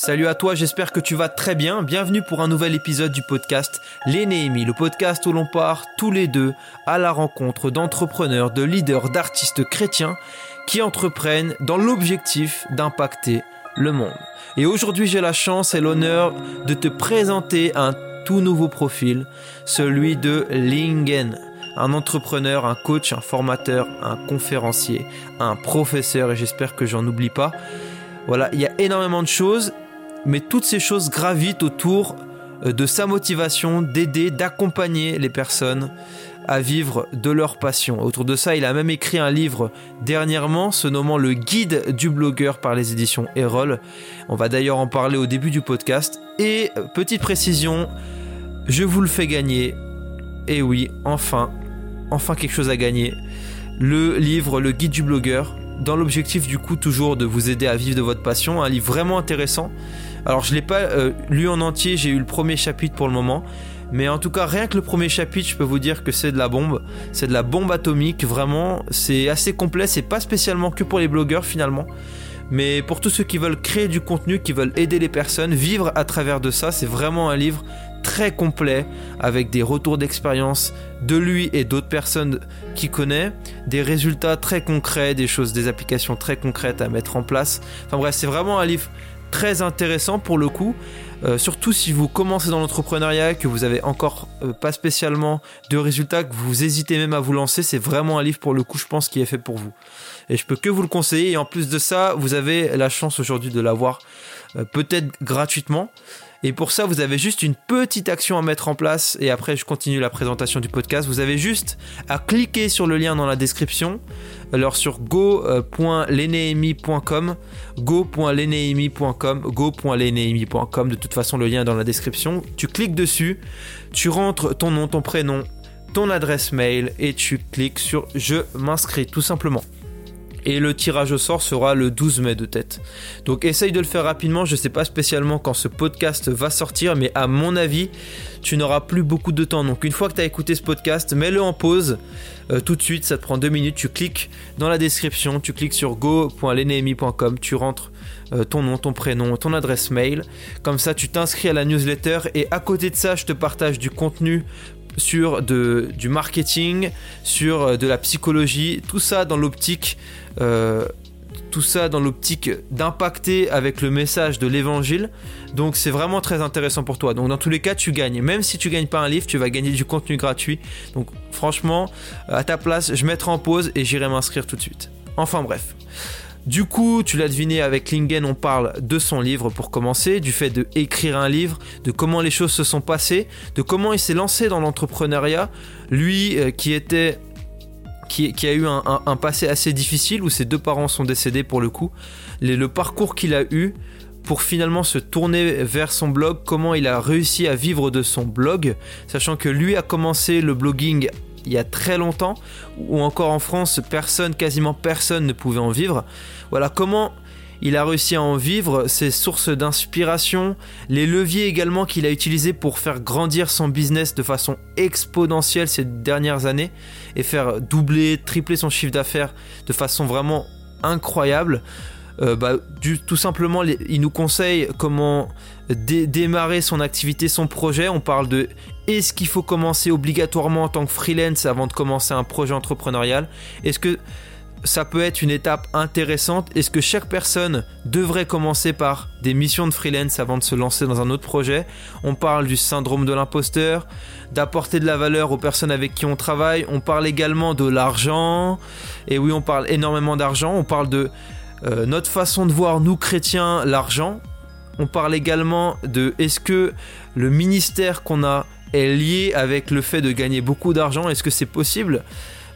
Salut à toi, j'espère que tu vas très bien. Bienvenue pour un nouvel épisode du podcast Les le podcast où l'on part tous les deux à la rencontre d'entrepreneurs, de leaders, d'artistes chrétiens qui entreprennent dans l'objectif d'impacter le monde. Et aujourd'hui, j'ai la chance et l'honneur de te présenter un tout nouveau profil, celui de Lingen un entrepreneur, un coach, un formateur, un conférencier, un professeur, et j'espère que j'en oublie pas. Voilà, il y a énormément de choses mais toutes ces choses gravitent autour euh, de sa motivation d'aider, d'accompagner les personnes à vivre de leur passion. Autour de ça, il a même écrit un livre dernièrement se nommant Le guide du blogueur par les éditions Erol. On va d'ailleurs en parler au début du podcast. Et euh, petite précision, je vous le fais gagner. Et oui, enfin, enfin quelque chose à gagner. Le livre Le guide du blogueur dans l'objectif du coup toujours de vous aider à vivre de votre passion, un livre vraiment intéressant alors je l'ai pas euh, lu en entier, j'ai eu le premier chapitre pour le moment. Mais en tout cas, rien que le premier chapitre, je peux vous dire que c'est de la bombe. C'est de la bombe atomique, vraiment. C'est assez complet, c'est pas spécialement que pour les blogueurs finalement. Mais pour tous ceux qui veulent créer du contenu, qui veulent aider les personnes, vivre à travers de ça, c'est vraiment un livre très complet avec des retours d'expérience de lui et d'autres personnes qui connaît, des résultats très concrets, des choses, des applications très concrètes à mettre en place. Enfin bref, c'est vraiment un livre très intéressant pour le coup. Euh, surtout si vous commencez dans l'entrepreneuriat, que vous avez encore euh, pas spécialement de résultats, que vous hésitez même à vous lancer, c'est vraiment un livre pour le coup, je pense, qui est fait pour vous. Et je peux que vous le conseiller. Et en plus de ça, vous avez la chance aujourd'hui de l'avoir euh, peut-être gratuitement. Et pour ça, vous avez juste une petite action à mettre en place. Et après, je continue la présentation du podcast. Vous avez juste à cliquer sur le lien dans la description. Alors sur go.lenehemi.com, go.lenehemi.com, go.lenehemi.com. De toute façon, le lien est dans la description. Tu cliques dessus, tu rentres ton nom, ton prénom, ton adresse mail et tu cliques sur je m'inscris tout simplement et le tirage au sort sera le 12 mai de tête. Donc essaye de le faire rapidement, je ne sais pas spécialement quand ce podcast va sortir, mais à mon avis, tu n'auras plus beaucoup de temps. Donc une fois que tu as écouté ce podcast, mets-le en pause euh, tout de suite, ça te prend deux minutes, tu cliques dans la description, tu cliques sur go.lenemi.com, tu rentres euh, ton nom, ton prénom, ton adresse mail. Comme ça, tu t'inscris à la newsletter et à côté de ça, je te partage du contenu sur du marketing, sur euh, de la psychologie, tout ça dans l'optique euh, tout ça dans l'optique d'impacter avec le message de l'évangile. Donc c'est vraiment très intéressant pour toi. Donc dans tous les cas, tu gagnes. Même si tu gagnes pas un livre, tu vas gagner du contenu gratuit. Donc franchement, à ta place, je mettrai en pause et j'irai m'inscrire tout de suite. Enfin bref. Du coup, tu l'as deviné, avec Lingen, on parle de son livre pour commencer, du fait d'écrire un livre, de comment les choses se sont passées, de comment il s'est lancé dans l'entrepreneuriat. Lui euh, qui était qui, a eu un, passé assez difficile où ses deux parents sont décédés pour le coup. le parcours qu'il a eu pour finalement se tourner vers son blog, comment il a réussi à vivre de son blog, sachant que lui a commencé le blogging il y a très longtemps, ou encore en France, personne, quasiment personne ne pouvait en vivre. Voilà comment il a réussi à en vivre, ses sources d'inspiration, les leviers également qu'il a utilisés pour faire grandir son business de façon exponentielle ces dernières années et faire doubler, tripler son chiffre d'affaires de façon vraiment incroyable. Euh, bah, tout simplement, il nous conseille comment démarrer son activité, son projet. On parle de est-ce qu'il faut commencer obligatoirement en tant que freelance avant de commencer un projet entrepreneurial? Est-ce que ça peut être une étape intéressante? Est-ce que chaque personne devrait commencer par des missions de freelance avant de se lancer dans un autre projet? On parle du syndrome de l'imposteur, d'apporter de la valeur aux personnes avec qui on travaille. On parle également de l'argent. Et oui, on parle énormément d'argent. On parle de euh, notre façon de voir, nous chrétiens, l'argent. On parle également de est-ce que le ministère qu'on a est lié avec le fait de gagner beaucoup d'argent? Est-ce que c'est possible?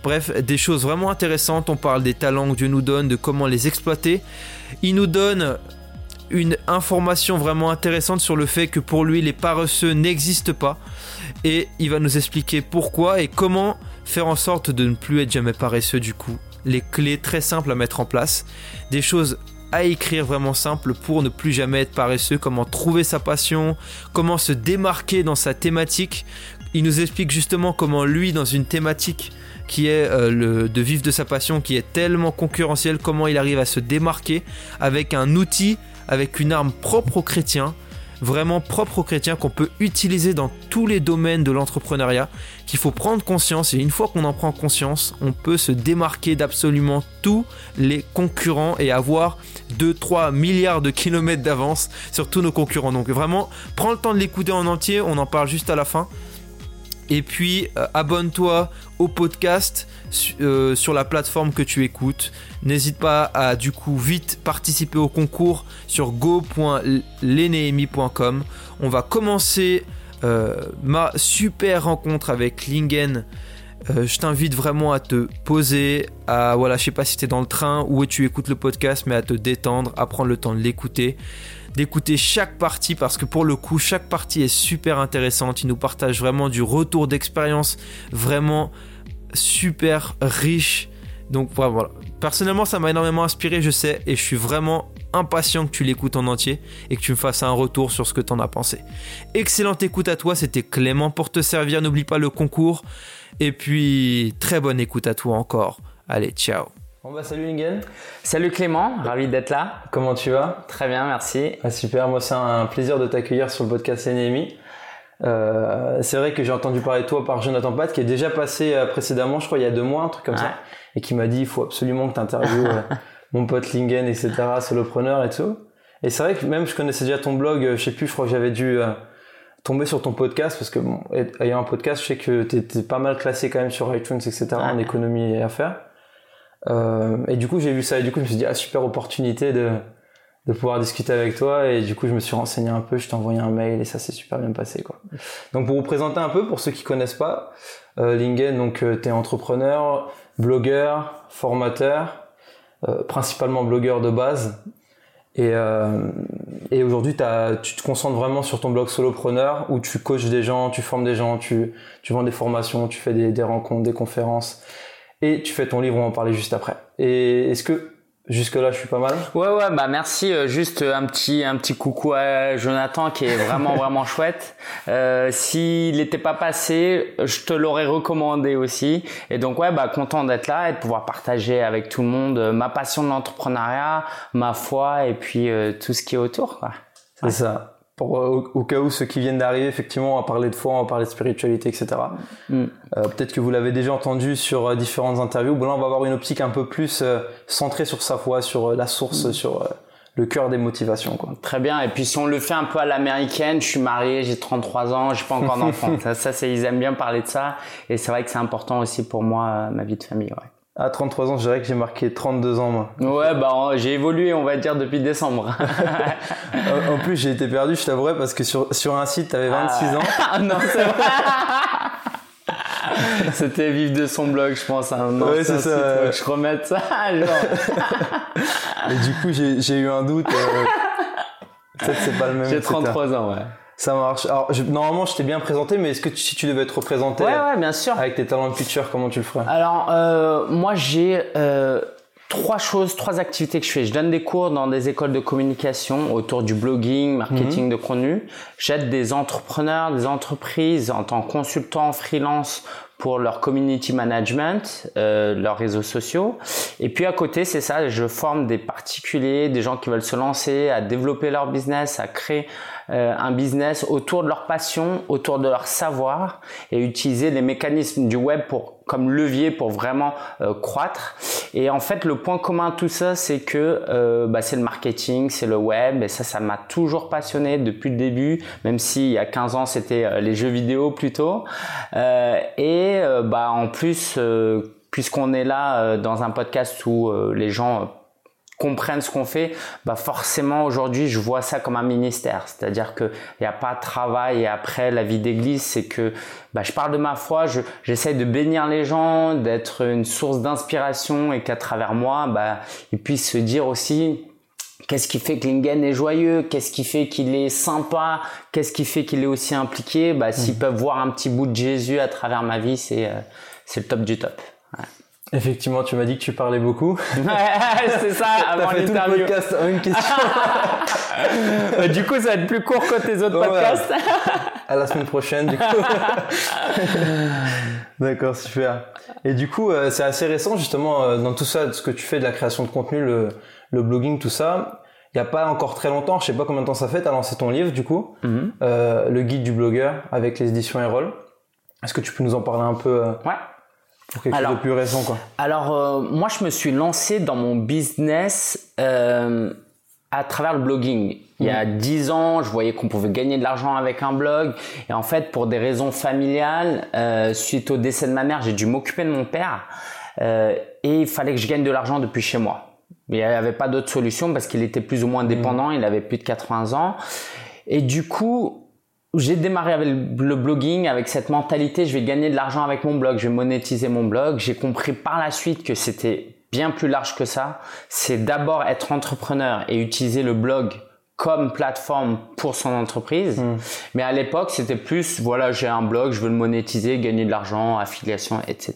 Bref, des choses vraiment intéressantes. On parle des talents que Dieu nous donne, de comment les exploiter. Il nous donne une information vraiment intéressante sur le fait que pour lui, les paresseux n'existent pas. Et il va nous expliquer pourquoi et comment faire en sorte de ne plus être jamais paresseux du coup. Les clés très simples à mettre en place. Des choses à écrire vraiment simples pour ne plus jamais être paresseux, comment trouver sa passion, comment se démarquer dans sa thématique. Il nous explique justement comment lui, dans une thématique qui est euh, le, de vivre de sa passion, qui est tellement concurrentiel, comment il arrive à se démarquer avec un outil avec une arme propre aux chrétiens, vraiment propre aux chrétiens qu'on peut utiliser dans tous les domaines de l'entrepreneuriat, qu'il faut prendre conscience et une fois qu'on en prend conscience, on peut se démarquer d'absolument tous les concurrents et avoir 2-3 milliards de kilomètres d'avance sur tous nos concurrents. Donc vraiment, prends le temps de l'écouter en entier, on en parle juste à la fin. Et puis, euh, abonne-toi au podcast euh, sur la plateforme que tu écoutes. N'hésite pas à du coup vite participer au concours sur go.lenehemi.com. On va commencer euh, ma super rencontre avec Lingen. je t'invite vraiment à te poser, à voilà, je sais pas si tu es dans le train ou tu écoutes le podcast, mais à te détendre, à prendre le temps de l'écouter d'écouter chaque partie parce que pour le coup, chaque partie est super intéressante. Il nous partage vraiment du retour d'expérience vraiment super riche. Donc voilà, personnellement, ça m'a énormément inspiré, je sais, et je suis vraiment impatient que tu l'écoutes en entier et que tu me fasses un retour sur ce que tu en as pensé. Excellente écoute à toi, c'était Clément pour te servir, n'oublie pas le concours. Et puis, très bonne écoute à toi encore. Allez, ciao. Bon bah salut Lingen. Salut Clément, ravi d'être là. Comment tu vas? Très bien, merci. Ah, super, moi c'est un plaisir de t'accueillir sur le podcast NMI. Euh, c'est vrai que j'ai entendu parler de toi par Jonathan Pat qui est déjà passé euh, précédemment, je crois il y a deux mois, un truc comme ça, et qui m'a dit il faut absolument que tu interviewes euh, mon pote Lingen, etc., solopreneur et tout. Et c'est vrai que même je connaissais déjà ton blog, je sais plus, je crois que j'avais dû tomber sur ton podcast parce que bon, ayant un podcast, je sais que tu étais pas mal classé quand même sur iTunes, etc., en économie et affaires. Euh, et du coup, j'ai vu ça et du coup, je me suis dit, ah, super opportunité de, de pouvoir discuter avec toi. Et du coup, je me suis renseigné un peu, je t'ai envoyé un mail et ça s'est super bien passé, quoi. Donc, pour vous présenter un peu, pour ceux qui connaissent pas, euh, Lingen, donc, euh, t'es entrepreneur, blogueur, formateur, euh, principalement blogueur de base. Et, euh, et aujourd'hui, tu te concentres vraiment sur ton blog solopreneur où tu coaches des gens, tu formes des gens, tu, tu vends des formations, tu fais des, des rencontres, des conférences et tu fais ton livre, on va en parler juste après. Et est-ce que Jusque là, je suis pas mal? Ouais, ouais, bah merci. Euh, juste un petit, un petit coucou à Jonathan qui est vraiment, vraiment chouette. Euh, S'il n'était pas passé, je te l'aurais recommandé aussi. Et donc, ouais, bah content d'être là et de pouvoir partager avec tout le monde euh, ma passion de l'entrepreneuriat, ma foi et puis euh, tout ce qui est autour, quoi. C'est ça. Euh, au, cas où ceux qui viennent d'arriver, effectivement, on va parler de foi, on va parler de spiritualité, etc. Mm. Euh, peut-être que vous l'avez déjà entendu sur euh, différentes interviews. Bon, là, on va avoir une optique un peu plus centrée sur sa foi, sur la source, mm. sur le cœur des motivations. Quoi. Très bien. Et puis si on le fait un peu à l'américaine, je suis marié, j'ai 33 ans, j'ai pas encore d'enfant. ça, ça ils aiment bien parler de ça. Et c'est vrai que c'est important aussi pour moi, ma vie de famille. Ouais. À 33 ans, je dirais que j'ai marqué 32 ans, moi. Ouais, bah, j'ai évolué, on va dire, depuis décembre. en plus, j'ai été perdu, je t'avouerai, parce que sur, sur un site, t'avais 26 ah. ans. Ah non, c'est vrai. C'était vivre de son blog, je pense. Hein. ouais, c'est ça. je remette ça, genre. Et du coup, j'ai eu un doute. Euh... Peut-être c'est pas le même. J'ai 33 ans, ouais. Ça marche. Alors, normalement, je t'ai bien présenté, mais est-ce que si tu devais te représenter ouais, ouais, bien sûr. avec tes talents de pitcher, comment tu le ferais? Alors, euh, moi, j'ai euh, trois choses, trois activités que je fais. Je donne des cours dans des écoles de communication autour du blogging, marketing mhm. de contenu. J'aide des entrepreneurs, des entreprises en tant que consultant freelance pour leur community management, euh, leurs réseaux sociaux. Et puis à côté, c'est ça, je forme des particuliers, des gens qui veulent se lancer, à développer leur business, à créer euh, un business autour de leur passion, autour de leur savoir et utiliser les mécanismes du web pour comme levier pour vraiment euh, croître. Et en fait, le point commun à tout ça, c'est que euh, bah, c'est le marketing, c'est le web, et ça, ça m'a toujours passionné depuis le début, même si il y a 15 ans, c'était les jeux vidéo plutôt. et bah en plus, puisqu'on est là dans un podcast où les gens comprennent ce qu'on fait, bah forcément aujourd'hui je vois ça comme un ministère, c'est-à-dire que il n'y a pas de travail et après la vie d'église, c'est que bah, je parle de ma foi, je j'essaie de bénir les gens, d'être une source d'inspiration et qu'à travers moi, bah ils puissent se dire aussi Qu'est-ce qui fait que Lingen est joyeux? Qu'est-ce qui fait qu'il est sympa? Qu'est-ce qui fait qu'il est aussi impliqué? Bah, S'ils mmh. peuvent voir un petit bout de Jésus à travers ma vie, c'est euh, c'est le top du top. Ouais. Effectivement, tu m'as dit que tu parlais beaucoup. c'est ça, avant l'interview. podcast une question. Bah, du coup, ça va être plus court que tes autres podcasts. À la semaine prochaine, du coup. D'accord, super. Et du coup, euh, c'est assez récent, justement, euh, dans tout ça, ce que tu fais de la création de contenu, le, le blogging, tout ça. il y a pas encore très longtemps, je sais pas combien de temps ça fait, tu as lancé ton livre du coup, Mhm. euh, le guide du blogueur avec les éditions Erol. Est-ce que tu peux nous en parler un peu Ouais. Pour quelque Alors- chose de plus récent quoi Alors, euh, moi, je me suis lancé dans mon business euh, à travers le blogging. Il y a dix ans, je voyais qu'on pouvait gagner de l'argent avec un blog. Et en fait, pour des raisons familiales, euh, suite au décès de ma mère, j'ai dû m'occuper de mon père. Euh, et il fallait que je gagne de l'argent depuis chez moi. Il n'y avait pas d'autre solution parce qu'il était plus ou moins dépendant. Il avait plus de 80 ans. Et du coup, j'ai démarré avec le blogging avec cette mentalité, je vais gagner de l'argent avec mon blog, je vais monétiser mon blog. J'ai compris par la suite que c'était bien plus large que ça. C'est d'abord être entrepreneur et utiliser le blog comme plateforme pour son entreprise. Mais à l'époque, c'était plus, voilà, j'ai un blog, je veux le monétiser, gagner de l'argent, affiliation, etc.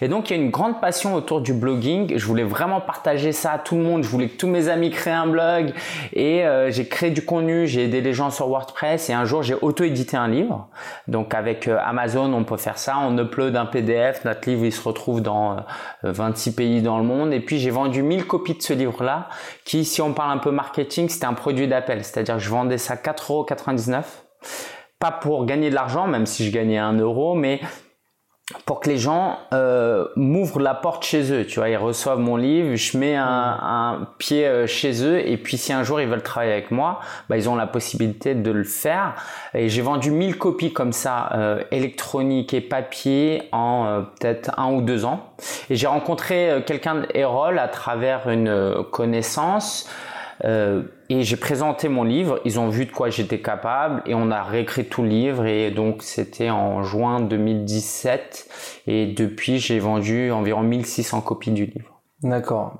Et donc, il y a une grande passion autour du blogging. Je voulais vraiment partager ça à tout le monde. Je voulais que tous mes amis créent un blog. Et euh, j'ai créé du contenu, j'ai aidé les gens sur WordPress. Et un jour, j'ai auto-édité un livre. Donc, avec euh, Amazon, on peut faire ça. On upload un PDF. Notre livre, il se retrouve dans euh, 26 pays dans le monde. Et puis, j'ai vendu 1000 copies de ce livre-là, qui, si on parle un peu marketing, c'était un produit d'appel. C'est-à-dire que je vendais ça 4,99€. Pas pour gagner de l'argent, même si je gagnais 1 euro, mais pour que les gens euh, m'ouvrent la porte chez eux. Tu vois, ils reçoivent mon livre, je mets un, un pied euh, chez eux, et puis si un jour ils veulent travailler avec moi, bah, ils ont la possibilité de le faire. Et j'ai vendu 1000 copies comme ça, euh, électroniques et papier, en euh, peut-être un ou deux ans. Et j'ai rencontré quelqu'un d'Erol à travers une connaissance. Euh, et j'ai présenté mon livre, ils ont vu de quoi j'étais capable et on a réécrit tout le livre et donc c'était en juin 2017 et depuis j'ai vendu environ 1600 copies du livre. D'accord.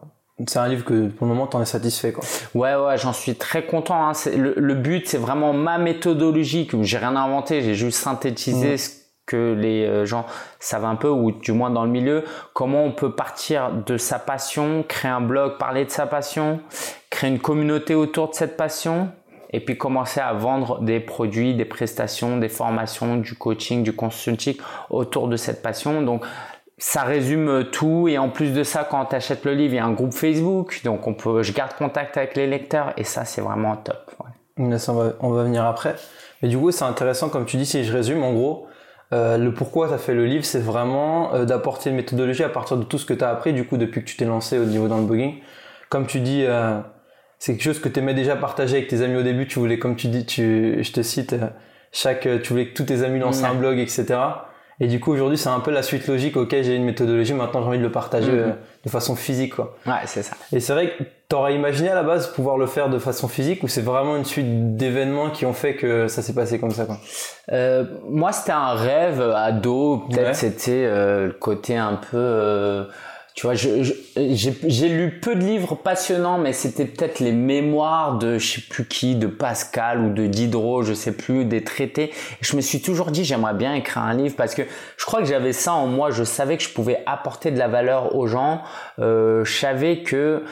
C'est un livre que pour le moment t'en es satisfait quoi. Ouais ouais, j'en suis très content. Hein. Le, le but c'est vraiment ma méthodologie. que J'ai rien inventé, j'ai juste synthétisé Mhm. ce que les euh, gens savent un peu ou du moins dans le milieu. Comment on peut partir de sa passion, créer un blog, parler de sa passion, créer une communauté autour de cette passion et puis commencer à vendre des produits, des prestations, des formations, du coaching, du consulting autour de cette passion. Donc ça résume tout et en plus de ça quand tu achètes le livre il y a un groupe Facebook donc on peut je garde contact avec les lecteurs et ça c'est vraiment top on va, on va venir après. Mais du coup, c'est intéressant, comme tu dis, si je résume, en gros, euh, le pourquoi tu as fait le livre, c'est vraiment euh, d'apporter une méthodologie à partir de tout ce que tu as appris, du coup, depuis que tu t'es lancé au niveau dans le blogging. Comme tu dis, euh, c'est quelque chose que tu aimais déjà partager avec tes amis au début. Tu voulais, comme tu dis, tu, je te cite, euh, chaque, tu voulais que tous tes amis lancent un blog, etc. Et du coup, aujourd'hui, c'est un peu la suite logique. Ok, j'ai une méthodologie, maintenant j'ai envie de le partager Mhm. euh, de façon physique, quoi. ouais c'est ça Et c'est vrai que t'aurais imaginé à la base pouvoir le faire de façon physique ou c'est vraiment une suite d'événements qui ont fait que ça s'est passé comme ça quoi. Euh, moi, c'était un rêve ado. Peut-être Ouais. c'était euh, le côté un peu. euh, tu vois, j'ai lu peu de livres passionnants, mais c'était peut-être les mémoires de je sais plus qui, de Pascal ou de Diderot, je sais plus, des traités. Et je me suis toujours dit, j'aimerais bien écrire un livre parce que je crois que j'avais ça en moi. Je savais que je pouvais apporter de la valeur aux gens. Euh, je savais que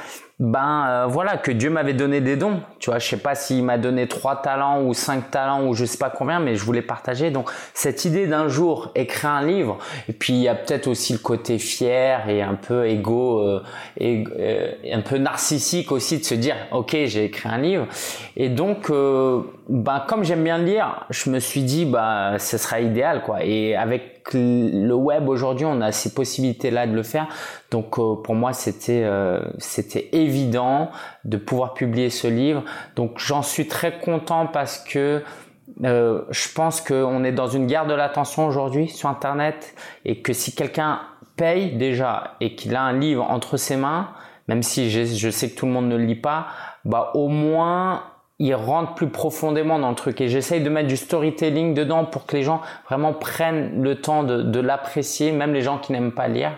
ben euh, voilà que Dieu m'avait donné des dons. Tu vois, je sais pas s'il m'a donné trois talents ou cinq talents ou je sais pas combien, mais je voulais partager. Donc cette idée d'un jour écrire un livre, et puis il y a peut-être aussi le côté fier et un peu égo, euh, et, euh, un peu narcissique aussi de se dire ok j'ai écrit un livre. Et donc euh, ben comme j'aime bien lire, je me suis dit bah ce sera idéal quoi. Et avec le web aujourd'hui, on a ces possibilités là de le faire. Donc euh, pour moi c'était euh, c'était évident de pouvoir publier ce livre. Donc j'en suis très content parce que euh, je pense qu'on est dans une guerre de l'attention aujourd'hui sur Internet et que si quelqu'un paye déjà et qu'il a un livre entre ses mains, même si je, je sais que tout le monde ne le lit pas, bah au moins il rentre plus profondément dans le truc et j'essaye de mettre du storytelling dedans pour que les gens vraiment prennent le temps de, de l'apprécier, même les gens qui n'aiment pas lire.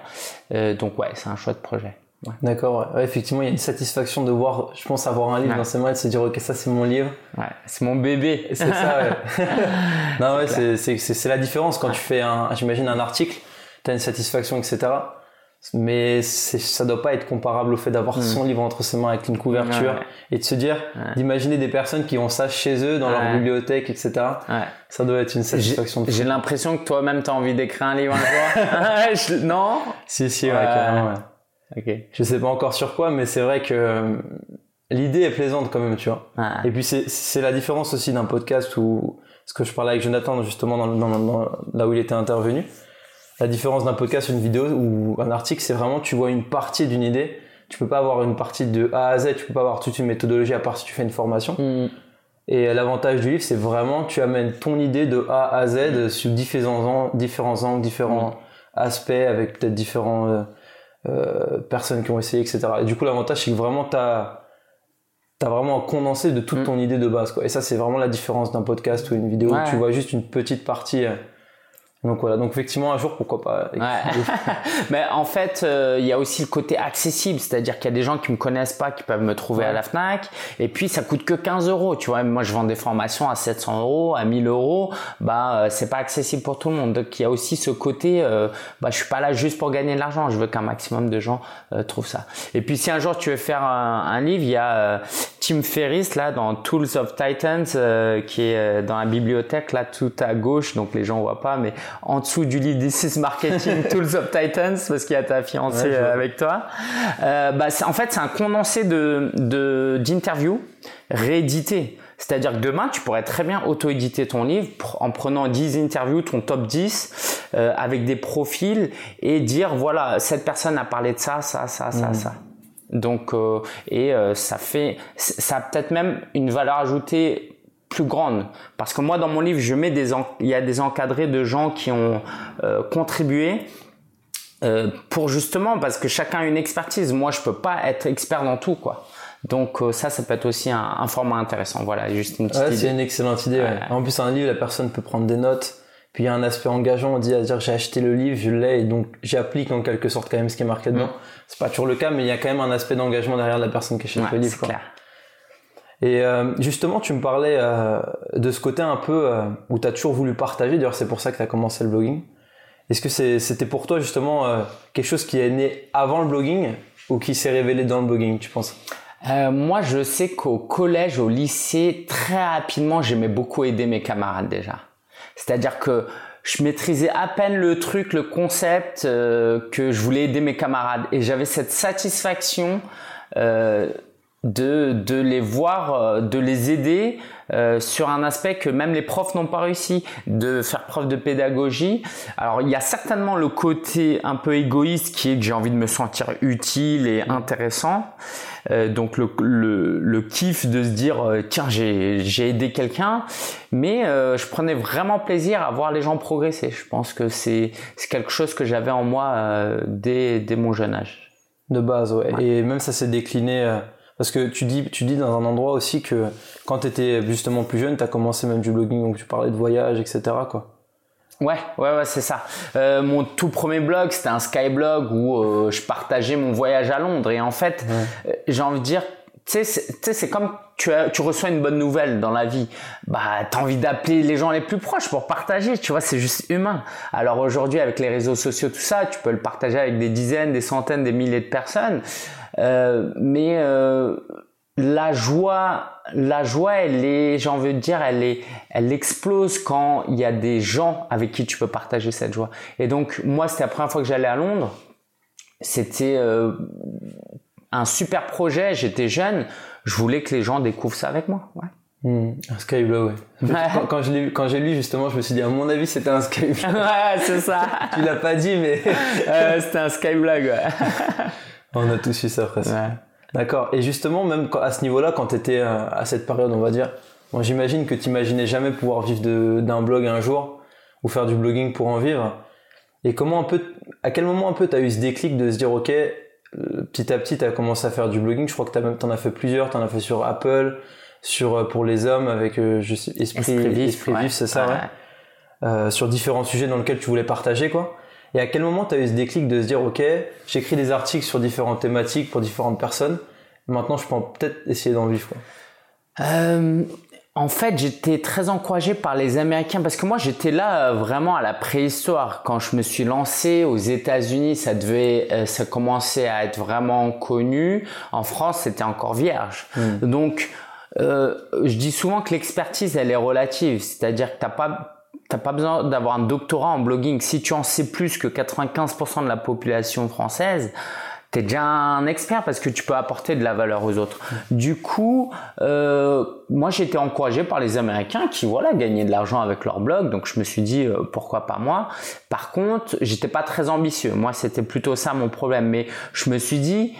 Euh, donc ouais, c'est un chouette projet. Ouais. D'accord, ouais. Ouais, effectivement, il y a une satisfaction de voir, je pense, avoir un livre Ouais. dans ses mains et de se dire ok ça c'est mon livre. Ouais, c'est mon bébé. C'est ça. Ouais. non ouais, c'est c'est c'est c'est la différence quand tu fais un, j'imagine un article, t'as une satisfaction etc. Mais c'est- ça doit pas être comparable au fait d'avoir Mm. son livre entre ses mains avec une couverture Ouais. et de se dire, Ouais. d'imaginer des personnes qui ont ça chez eux dans leur bibliothèque etc. Ouais. Ça doit être une satisfaction. J'ai l'impression que toi-même t'as envie d'écrire un livre un jour. Non? Si si ouais, carrément, ouais. Ok. Je sais pas encore sur quoi, mais c'est vrai que euh, l'idée est plaisante quand même, tu vois. Et puis c'est la différence aussi d'un podcast où ce que je parlais avec Jonathan justement dans, dans, là où il était intervenu. La différence d'un podcast, une vidéo ou un article, c'est vraiment tu vois une partie d'une idée. Tu peux pas avoir une partie de A à Z, tu peux pas avoir toute une méthodologie à part si tu fais une formation. Mm. Et l'avantage du livre, c'est vraiment tu amènes ton idée de A à Z sur différents, différents angles, différents mm. aspects, avec peut-être différentes euh, euh, personnes qui ont essayé, etc. Et du coup, l'avantage, c'est que vraiment, tu as, vraiment un condensé de toute mm. ton idée de base. Quoi. Et ça, c'est vraiment la différence d'un podcast ou une vidéo. tu vois juste une petite partie. Euh, donc voilà, donc effectivement un jour pourquoi pas. Mais en fait, euh, il y a aussi le côté accessible, c'est-à-dire qu'il y a des gens qui me connaissent pas qui peuvent me trouver à la Fnac, et puis ça coûte que 15 euros, tu vois. Moi, je vends des formations à 700 euros, à 1000 euros, bah euh, c'est pas accessible pour tout le monde. Donc il y a aussi ce côté, euh, bah je suis pas là juste pour gagner de l'argent, je veux qu'un maximum de gens euh, trouvent ça. Et puis si un jour tu veux faire un, un livre, il y a Tim Ferriss là dans Tools of Titans qui est dans la bibliothèque là tout à gauche, donc les gens voient pas, mais en dessous du livre This is Marketing Tools of Titans parce qu'il y a ta fiancée euh, avec toi. Euh, bah, en fait, c'est un condensé de d'interviews rééditées. C'est-à-dire que demain, tu pourrais très bien auto-éditer ton livre en prenant 10 interviews, ton top 10, euh, avec des profils et dire, voilà, cette personne a parlé de ça, ça, ça, ça, mmh. ça. Donc, euh, et euh, ça fait, ça a peut-être même une valeur ajoutée plus grande. Parce que moi, dans mon livre, je mets des, il y a des encadrés de gens qui ont euh, contribué euh, pour justement, parce que chacun a une expertise. Moi, je peux pas être expert dans tout, quoi. Donc euh, ça, ça peut être aussi un, format intéressant. Voilà, juste une petite ouais, C'est une excellente idée. En plus, un livre, la personne peut prendre des notes. Puis il y a un aspect engageant, on dit à dire j'ai acheté le livre, je l'ai et donc j'applique en quelque sorte quand même ce qui est marqué dedans. Mm. C'est pas toujours le cas, mais il y a quand même un aspect d'engagement derrière la personne qui achète le livre. Quoi. Clair. Et euh, justement, tu me parlais euh, de ce côté un peu euh, où tu as toujours voulu partager, d'ailleurs c'est pour ça que tu as commencé le blogging. Est-ce que c'était pour toi justement quelque chose qui est né avant le blogging ou qui s'est révélé dans le blogging, tu penses? Moi, je sais qu'au collège, au lycée, très rapidement, j'aimais beaucoup aider mes camarades déjà. C'est-à-dire que je maîtrisais à peine le truc, le concept, que je voulais aider mes camarades. Et j'avais cette satisfaction de, de les voir, euh, de les aider euh, sur un aspect que même les profs n'ont pas réussi, de faire preuve de pédagogie. Alors il y a certainement le côté un peu égoïste qui est que j'ai envie de me sentir utile et intéressant. Euh, donc le, le, le, kiff de se dire euh, tiens j'ai, j'ai aidé quelqu'un, mais euh, je prenais vraiment plaisir à voir les gens progresser. Je pense que c'est, c'est quelque chose que j'avais en moi dès, dès mon jeune âge. De base, ouais. Et même ça s'est décliné parce que tu dis, tu dis dans un endroit aussi que quand tu étais justement plus jeune, tu as commencé même du blogging, donc tu parlais de voyage, etc. Quoi. Ouais, ouais, ouais, c'est ça. Euh, mon tout premier blog, c'était un Skyblog où euh, je partageais mon voyage à Londres. Et en fait, euh, j'ai envie de dire, tu sais, c'est comme tu, as, tu reçois une bonne nouvelle dans la vie. Bah, t'as envie d'appeler les gens les plus proches pour partager. Tu vois, c'est juste humain. Alors aujourd'hui, avec les réseaux sociaux, tout ça, tu peux le partager avec des dizaines, des centaines, des milliers de personnes. Euh, mais euh, la joie, la joie, elle est, j'ai envie de dire, elle est, elle explose quand il y a des gens avec qui tu peux partager cette joie. Et donc moi, c'était la première fois que j'allais à Londres. C'était euh, un super projet. J'étais jeune. Je voulais que les gens découvrent ça avec moi. Ouais. Hmm, un Skyblog, ouais. Quand, quand, je quand j'ai lu justement, je me suis dit, à mon avis, c'était un Skyblog. ouais, c'est ça. tu l'as pas dit, mais. c'était un Skyblog, ouais. On a tous eu ça presque. D'accord. Et justement, même à ce niveau-là, quand tu étais euh, à cette période, on va dire, moi j'imagine que tu imaginais jamais pouvoir vivre d'un blog un jour ou faire du blogging pour en vivre. Et comment un peu, à quel moment un peu tu as eu ce déclic de se dire, ok, euh, petit à petit tu as commencé à faire du blogging. Je crois que tu en as fait plusieurs. Tu en as fait sur Apple, sur euh, pour les hommes avec je sais, Esprit, Esprit Vif, c'est ça, ouais. sur différents sujets dans lesquels tu voulais partager quoi. Et à quel moment tu as eu ce déclic de se dire, OK, j'écris des articles sur différentes thématiques pour différentes personnes, maintenant je peux peut-être essayer d'en vivre euh, En fait, j'étais très encouragé par les Américains parce que moi j'étais là euh, vraiment à la préhistoire. Quand je me suis lancé aux États-Unis, ça devait, euh, ça commençait à être vraiment connu. En France, c'était encore vierge. Hmm. Donc, euh, je dis souvent que l'expertise, elle est relative, c'est-à-dire que t'as pas T'as pas besoin d'avoir un doctorat en blogging. Si tu en sais plus que 95% de la population française, tu es déjà un expert parce que tu peux apporter de la valeur aux autres. Du coup, euh, moi j'étais encouragé par les Américains qui voilà gagnaient de l'argent avec leur blog, donc je me suis dit euh, pourquoi pas moi? Par contre, j'étais pas très ambitieux. Moi, c'était plutôt ça mon problème. Mais je me suis dit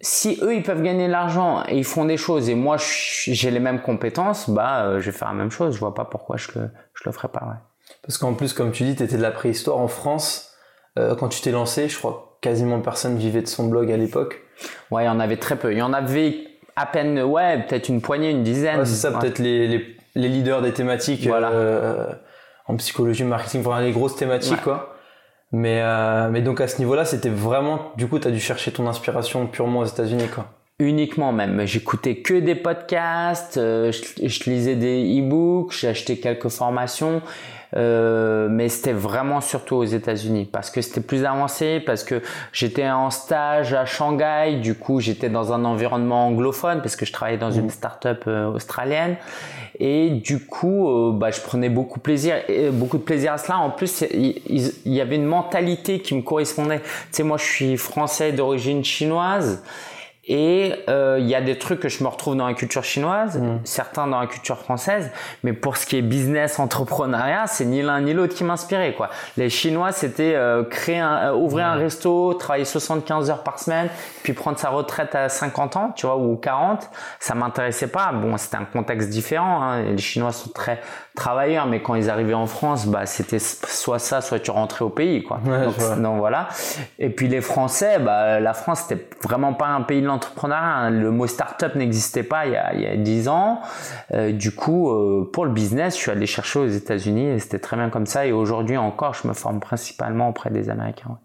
si eux ils peuvent gagner de l'argent et ils font des choses et moi j'ai les mêmes compétences, bah euh, je vais faire la même chose. Je vois pas pourquoi je le je le ferais pas. Ouais. Parce qu'en plus, comme tu dis, tu étais de la préhistoire en France. Euh, quand tu t'es lancé, je crois quasiment personne vivait de son blog à l'époque. Ouais, il y en avait très peu. Il y en avait à peine, ouais, peut-être une poignée, une dizaine. c'est ça, peut-être les, les, les, leaders des thématiques voilà. euh, en psychologie, marketing, vraiment les grosses thématiques, quoi. Mais, euh, mais donc à ce niveau-là, c'était vraiment, du coup, tu as dû chercher ton inspiration purement aux États-Unis, quoi. Uniquement même. J'écoutais que des podcasts, euh, je, je, lisais des e-books, j'ai acheté quelques formations euh, mais c'était vraiment surtout aux États-Unis parce que c'était plus avancé, parce que j'étais en stage à Shanghai, du coup j'étais dans un environnement anglophone parce que je travaillais dans une mmh. start-up euh, australienne et du coup euh, bah, je prenais beaucoup plaisir, beaucoup de plaisir à cela. En plus il, y avait une mentalité qui me correspondait. Tu sais moi je suis français d'origine chinoise et euh, il y a des trucs que je me retrouve dans la culture chinoise, mm. certains dans la culture française, mais pour ce qui est business, entrepreneuriat, c'est ni l'un ni l'autre qui m'inspirait quoi. Les Chinois, c'était euh, créer, un, euh, ouvrir un resto, travailler 75 heures par semaine, puis prendre sa retraite à 50 ans, tu vois, ou 40. Ça m'intéressait pas. Bon, c'était un contexte différent. Hein. Les Chinois sont très travailleurs, mais quand ils arrivaient en France, bah c'était soit ça, soit tu rentrais au pays quoi. donc, donc, voilà. Et puis les Français, bah la France c'était vraiment pas un pays de entrepreneur, hein. Le mot startup n'existait pas il y a, il y a 10 ans. Euh, du coup, euh, pour le business, je suis allé chercher aux États-Unis et c'était très bien comme ça. Et aujourd'hui encore, je me forme principalement auprès des Américains.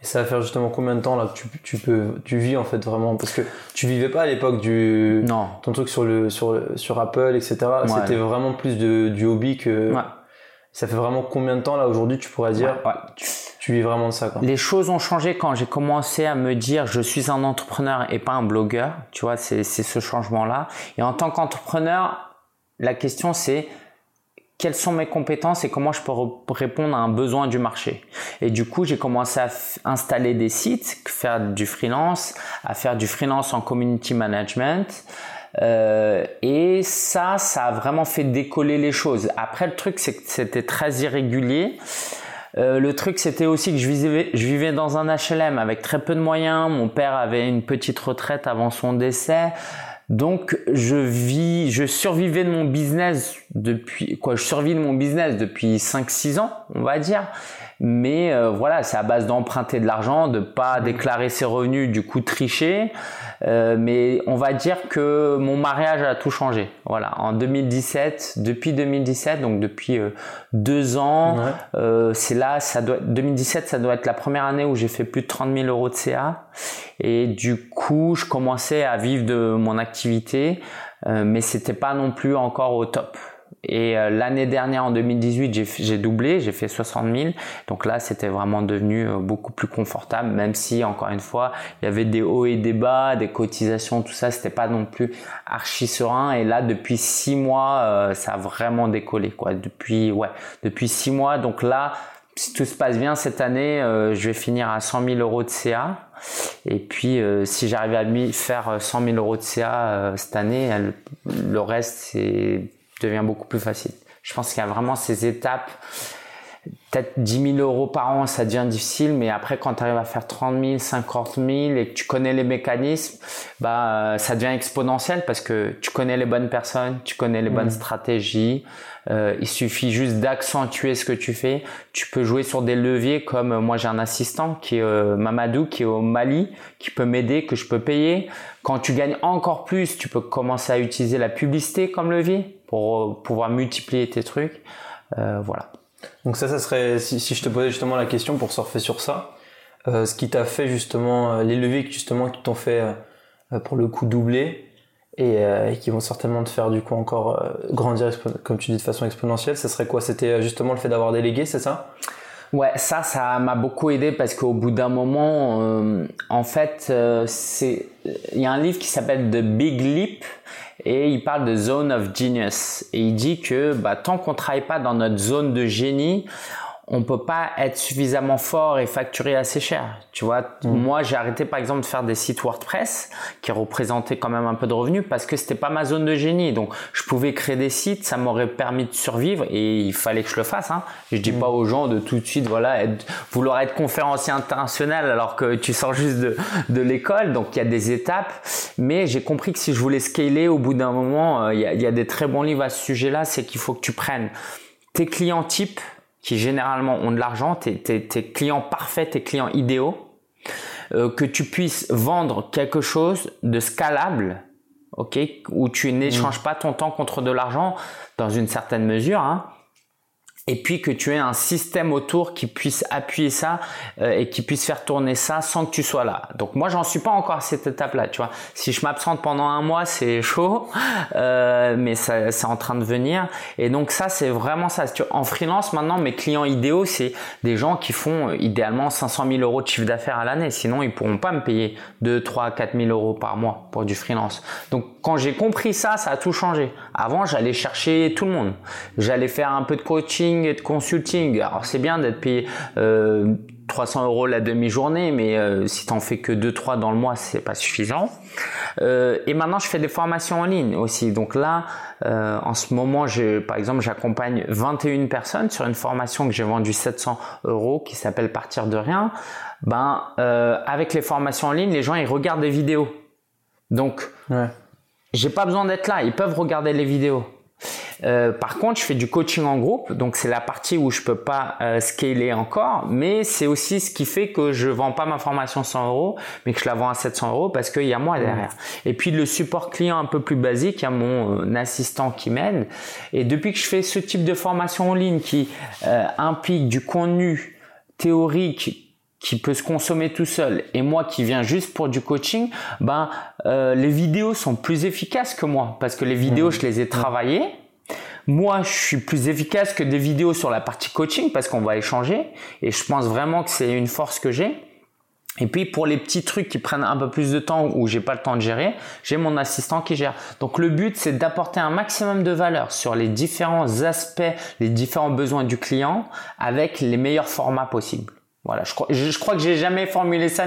Et ça va faire justement combien de temps là que tu, tu peux tu vis en fait vraiment? Parce que tu vivais pas à l'époque du non ton truc sur le sur le, sur Apple etc c'était vraiment plus de du hobby que ouais. ça fait vraiment combien de temps là aujourd'hui tu pourrais dire? Ouais, tu vis vraiment de ça quoi. Les choses ont changé quand j'ai commencé à me dire je suis un entrepreneur et pas un blogueur. Tu vois, c'est ce changement-là. Et en tant qu'entrepreneur, la question c'est quelles sont mes compétences et comment je peux répondre à un besoin du marché. Et du coup, j'ai commencé à installer des sites, faire du freelance, à faire du freelance en community management. Euh, et ça, ça a vraiment fait décoller les choses. Après, le truc, c'est que c'était très irrégulier. Euh, le truc, c'était aussi que je vivais, je vivais dans un HLM avec très peu de moyens. Mon père avait une petite retraite avant son décès. Donc, je vis, je survivais de mon business depuis, quoi, je survis de mon business depuis 5-6 ans, on va dire. Mais euh, voilà, c'est à base d'emprunter de l'argent, de pas déclarer ses revenus, du coup tricher. Euh, mais on va dire que mon mariage a tout changé. Voilà, en 2017, depuis 2017, donc depuis euh, deux ans, euh, c'est là, ça doit, 2017, ça doit être la première année où j'ai fait plus de 30 000 euros de CA. Et du coup, je commençais à vivre de mon activité, mais c'était pas non plus encore au top. Et euh, l'année dernière, en 2018, j'ai doublé, j'ai fait 60 000. Donc là, c'était vraiment devenu euh, beaucoup plus confortable, même si, encore une fois, il y avait des hauts et des bas, des cotisations, tout ça, c'était pas non plus archi serein. Et là, depuis six mois, euh, ça a vraiment décollé, quoi. Depuis, ouais, depuis six mois. Donc là, si tout se passe bien cette année, je vais finir à 100 000 euros de CA. Et puis, si j'arrive à faire 100 000 euros de CA cette année, le reste, c'est devient beaucoup plus facile. Je pense qu'il y a vraiment ces étapes. Peut-être 10 000 euros par an, ça devient difficile, mais après, quand tu arrives à faire 30 000, 50 000 et que tu connais les mécanismes, bah, ça devient exponentiel parce que tu connais les bonnes personnes, tu connais les bonnes mmh. stratégies. Euh, il suffit juste d'accentuer ce que tu fais. Tu peux jouer sur des leviers comme euh, moi j'ai un assistant qui est euh, Mamadou qui est au Mali, qui peut m'aider, que je peux payer. Quand tu gagnes encore plus, tu peux commencer à utiliser la publicité comme levier pour euh, pouvoir multiplier tes trucs. Euh, voilà. Donc ça, ça serait, si, je te posais justement la question pour surfer sur ça, euh, ce qui t'a fait justement, les leviers justement qui t'ont fait pour le coup doubler et, qui vont certainement te faire du coup encore grandir, comme tu dis, de façon exponentielle, ce serait quoi? C'était justement le fait d'avoir délégué, c'est ça? Ouais, ça, ça m'a beaucoup aidé parce qu'au bout d'un moment, en fait, c'est, il y a un livre qui s'appelle The Big Leap et il parle de zone of genius. Et il dit que bah, tant qu'on travaille pas dans notre zone de génie on peut pas être suffisamment fort et facturer assez cher. Tu vois, mm. moi j'ai arrêté par exemple de faire des sites WordPress qui représentaient quand même un peu de revenus parce que c'était pas ma zone de génie. Donc je pouvais créer des sites, ça m'aurait permis de survivre et il fallait que je le fasse. Hein. Je dis mm. pas aux gens de tout de suite voilà être, vouloir être conférencier international alors que tu sors juste de, de l'école. Donc il y a des étapes, mais j'ai compris que si je voulais scaler au bout d'un moment, euh, il y, a, y a des très bons livres à ce sujet-là, c'est qu'il faut que tu prennes tes clients types qui généralement ont de l'argent, tes, clients parfaits, tes clients idéaux, euh, que tu puisses vendre quelque chose de scalable, ok, où tu n'échanges mmh. pas ton temps contre de l'argent dans une certaine mesure, hein, et puis que tu aies un système autour qui puisse appuyer ça euh, et qui puisse faire tourner ça sans que tu sois là. Donc moi j'en suis pas encore à cette étape-là, tu vois. Si je m'absente pendant un mois, c'est chaud, euh, mais c'est en train de venir. Et donc ça c'est vraiment ça. En freelance maintenant, mes clients idéaux c'est des gens qui font euh, idéalement 500 000 euros de chiffre d'affaires à l'année. Sinon ils pourront pas me payer 2, 3, 4 000 euros par mois pour du freelance. Donc quand j'ai compris ça, ça a tout changé. Avant j'allais chercher tout le monde. J'allais faire un peu de coaching et de consulting. Alors c'est bien d'être payé 300 euh, euros la demi-journée, mais euh, si t'en fais que 2-3 dans le mois, c'est pas suffisant. Euh, et maintenant, je fais des formations en ligne aussi. Donc là, en ce moment, par exemple, j'accompagne 21 personnes sur une formation que j'ai vendue 700 euros qui s'appelle Partir de rien. Ben, avec les formations en ligne, les gens ils regardent des vidéos. Donc, ouais. j'ai pas besoin d'être là. Ils peuvent regarder les vidéos. Euh, par contre, je fais du coaching en groupe, donc c'est la partie où je peux pas euh, scaler encore, mais c'est aussi ce qui fait que je vends pas ma formation 100 euros, mais que je la vends à 700 euros parce qu'il y a moi derrière. Et puis le support client un peu plus basique, il y a mon euh, assistant qui m'aide. Et depuis que je fais ce type de formation en ligne qui euh, implique du contenu théorique qui peut se consommer tout seul et moi qui viens juste pour du coaching, ben euh, les vidéos sont plus efficaces que moi parce que les vidéos mmh. je les ai travaillées. Moi, je suis plus efficace que des vidéos sur la partie coaching parce qu'on va échanger et je pense vraiment que c'est une force que j'ai. Et puis pour les petits trucs qui prennent un peu plus de temps ou j'ai pas le temps de gérer, j'ai mon assistant qui gère. Donc le but c'est d'apporter un maximum de valeur sur les différents aspects, les différents besoins du client avec les meilleurs formats possibles. Voilà, je crois, je, crois que j'ai jamais formulé ça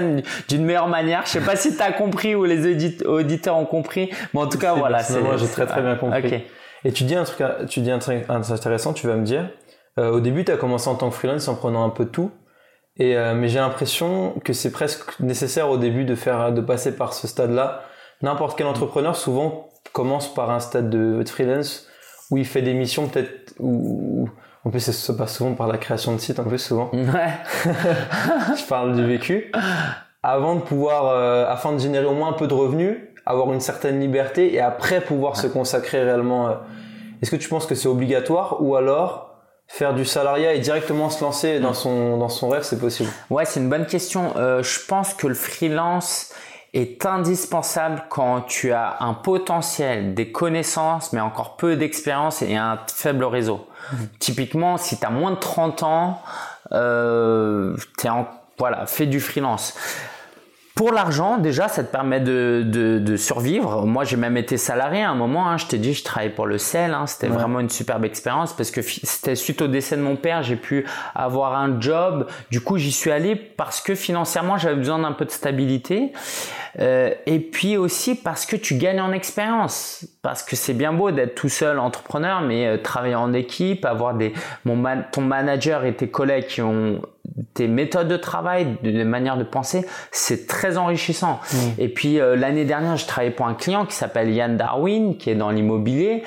d'une meilleure manière. Je sais pas si tu as compris ou les auditeurs ont compris, mais en tout cas, voilà. C'est moi, j'ai très très bien compris. Et tu dis un truc, tu dis un truc intéressant. Tu vas me dire, euh, au début, tu as commencé en tant que freelance en prenant un peu de tout. Et euh, mais j'ai l'impression que c'est presque nécessaire au début de faire, de passer par ce stade-là. N'importe quel entrepreneur souvent commence par un stade de, freelance où il fait des missions peut-être où en plus, ça passe souvent par la création de sites, en plus, souvent. Ouais. je parle du vécu. Avant de pouvoir, euh, afin de générer au moins un peu de revenus, avoir une certaine liberté et après pouvoir se consacrer réellement. Euh. Est-ce que tu penses que c'est obligatoire ou alors faire du salariat et directement se lancer dans son, dans son rêve, c'est possible? Ouais, c'est une bonne question. Euh, je pense que le freelance est indispensable quand tu as un potentiel, des connaissances, mais encore peu d'expérience et un faible réseau. Typiquement, si tu as moins de 30 ans, euh, es en, voilà, fais du freelance. Pour l'argent, déjà, ça te permet de, de, de survivre. Moi, j'ai même été salarié à un moment. Hein, je t'ai dit, je travaillais pour le sel. Hein, c'était vraiment une superbe expérience parce que c'était suite au décès de mon père, j'ai pu avoir un job. Du coup, j'y suis allé parce que financièrement, j'avais besoin d'un peu de stabilité. Euh, et puis aussi parce que tu gagnes en expérience. Parce que c'est bien beau d'être tout seul entrepreneur, mais euh, travailler en équipe, avoir des, mon ton manager et tes collègues qui ont tes méthodes de travail, des manières de penser, c'est très enrichissant. Mmh. Et puis euh, l'année dernière, je travaillais pour un client qui s'appelle Yann Darwin, qui est dans l'immobilier.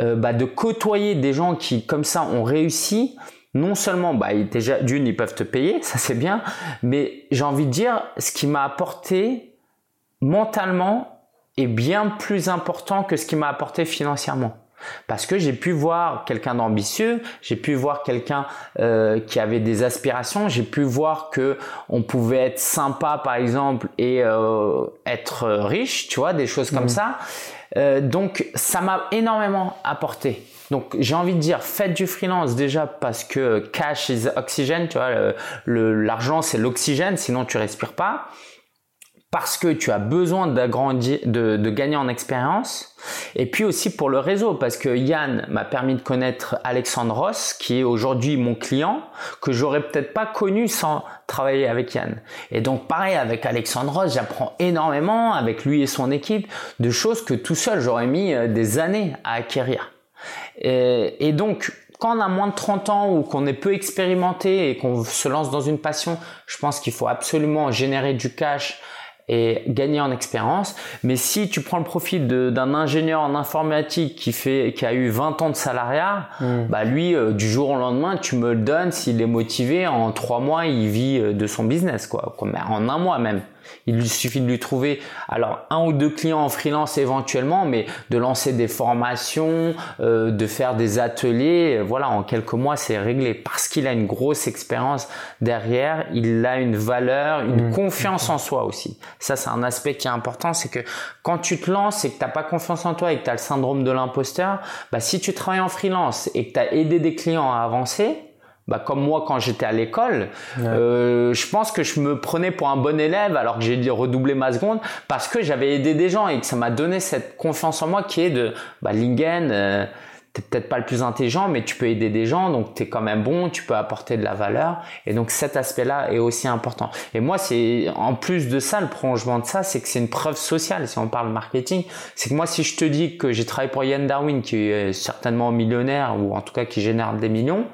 Euh, bah, de côtoyer des gens qui, comme ça, ont réussi, non seulement, bah, déjà, d'une, ils peuvent te payer, ça c'est bien, mais j'ai envie de dire, ce qui m'a apporté mentalement est bien plus important que ce qui m'a apporté financièrement. Parce que j'ai pu voir quelqu'un d'ambitieux, j'ai pu voir quelqu'un euh, qui avait des aspirations, j'ai pu voir que on pouvait être sympa par exemple et euh, être riche, tu vois, des choses comme mmh. ça. Euh, donc ça m'a énormément apporté. Donc j'ai envie de dire faites du freelance déjà parce que cash is oxygène, tu vois, l'argent c'est l'oxygène, sinon tu respires pas parce que tu as besoin d'agrandir, de, gagner en expérience, et puis aussi pour le réseau, parce que Yann m'a permis de connaître Alexandre Ross, qui est aujourd'hui mon client, que j'aurais peut-être pas connu sans travailler avec Yann. Et donc pareil avec Alexandre Ross, j'apprends énormément avec lui et son équipe de choses que tout seul j'aurais mis euh, des années à acquérir. Et donc quand on a moins de 30 ans ou qu'on est peu expérimenté et qu'on se lance dans une passion, je pense qu'il faut absolument générer du cash et gagner en expérience. Mais si tu prends le profil d'un ingénieur en informatique qui fait, qui a eu 20 ans de salariat, hmm. bah lui, euh, du jour au lendemain, tu me le donnes. S'il est motivé, en trois mois, il vit euh, de son business, quoi. En un mois même. Il lui suffit de lui trouver alors un ou deux clients en freelance éventuellement, mais de lancer des formations, euh, de faire des ateliers, voilà, en quelques mois c'est réglé parce qu'il a une grosse expérience derrière, il a une valeur, une mmh. confiance en soi aussi. Ça c'est un aspect qui est important, c'est que quand tu te lances et que tu n'as pas confiance en toi et que tu as le syndrome de l'imposteur, bah, si tu travailles en freelance et que tu as aidé des clients à avancer, bah, comme moi quand j'étais à l'école, euh, je pense que je me prenais pour un bon élève alors que j'ai dû redoubler ma seconde parce que j'avais aidé des gens et que ça m'a donné cette confiance en moi qui est de bah, Lingen, euh, t'es peut-être pas le plus intelligent mais tu peux aider des gens donc t'es quand même bon, tu peux apporter de la valeur. Et donc cet aspect-là est aussi important. Et moi c'est en plus de ça le prolongement de ça c'est que c'est une preuve sociale si on parle marketing, c'est que moi si je te dis que j'ai travaillé pour Yann Darwin qui est certainement millionnaire ou en tout cas qui génère des millions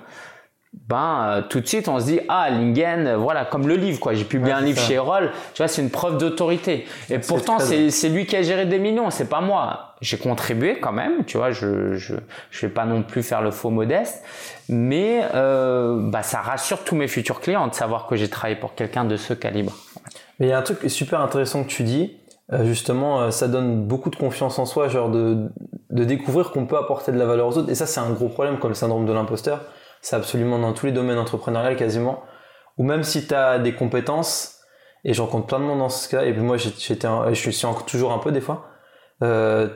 ben euh, tout de suite on se dit ah Lingen euh, voilà comme le livre quoi. J'ai publié un livre chez Roll tu vois c'est une preuve d'autorité. Et pourtant c'est lui qui a géré des millions c'est pas moi. J'ai contribué quand même tu vois je, je je vais pas non plus faire le faux modeste. Mais euh, bah ça rassure tous mes futurs clients de savoir que j'ai travaillé pour quelqu'un de ce calibre. Mais il y a un truc super intéressant que tu dis. Justement ça donne beaucoup de confiance en soi genre de de découvrir qu'on peut apporter de la valeur aux autres. Et ça c'est un gros problème comme le syndrome de l'imposteur c'est absolument dans tous les domaines entrepreneuriaux quasiment. Ou même si tu as des compétences, et j'en compte plein de monde dans ce cas, et puis moi j'étais, je suis toujours un peu des fois, euh,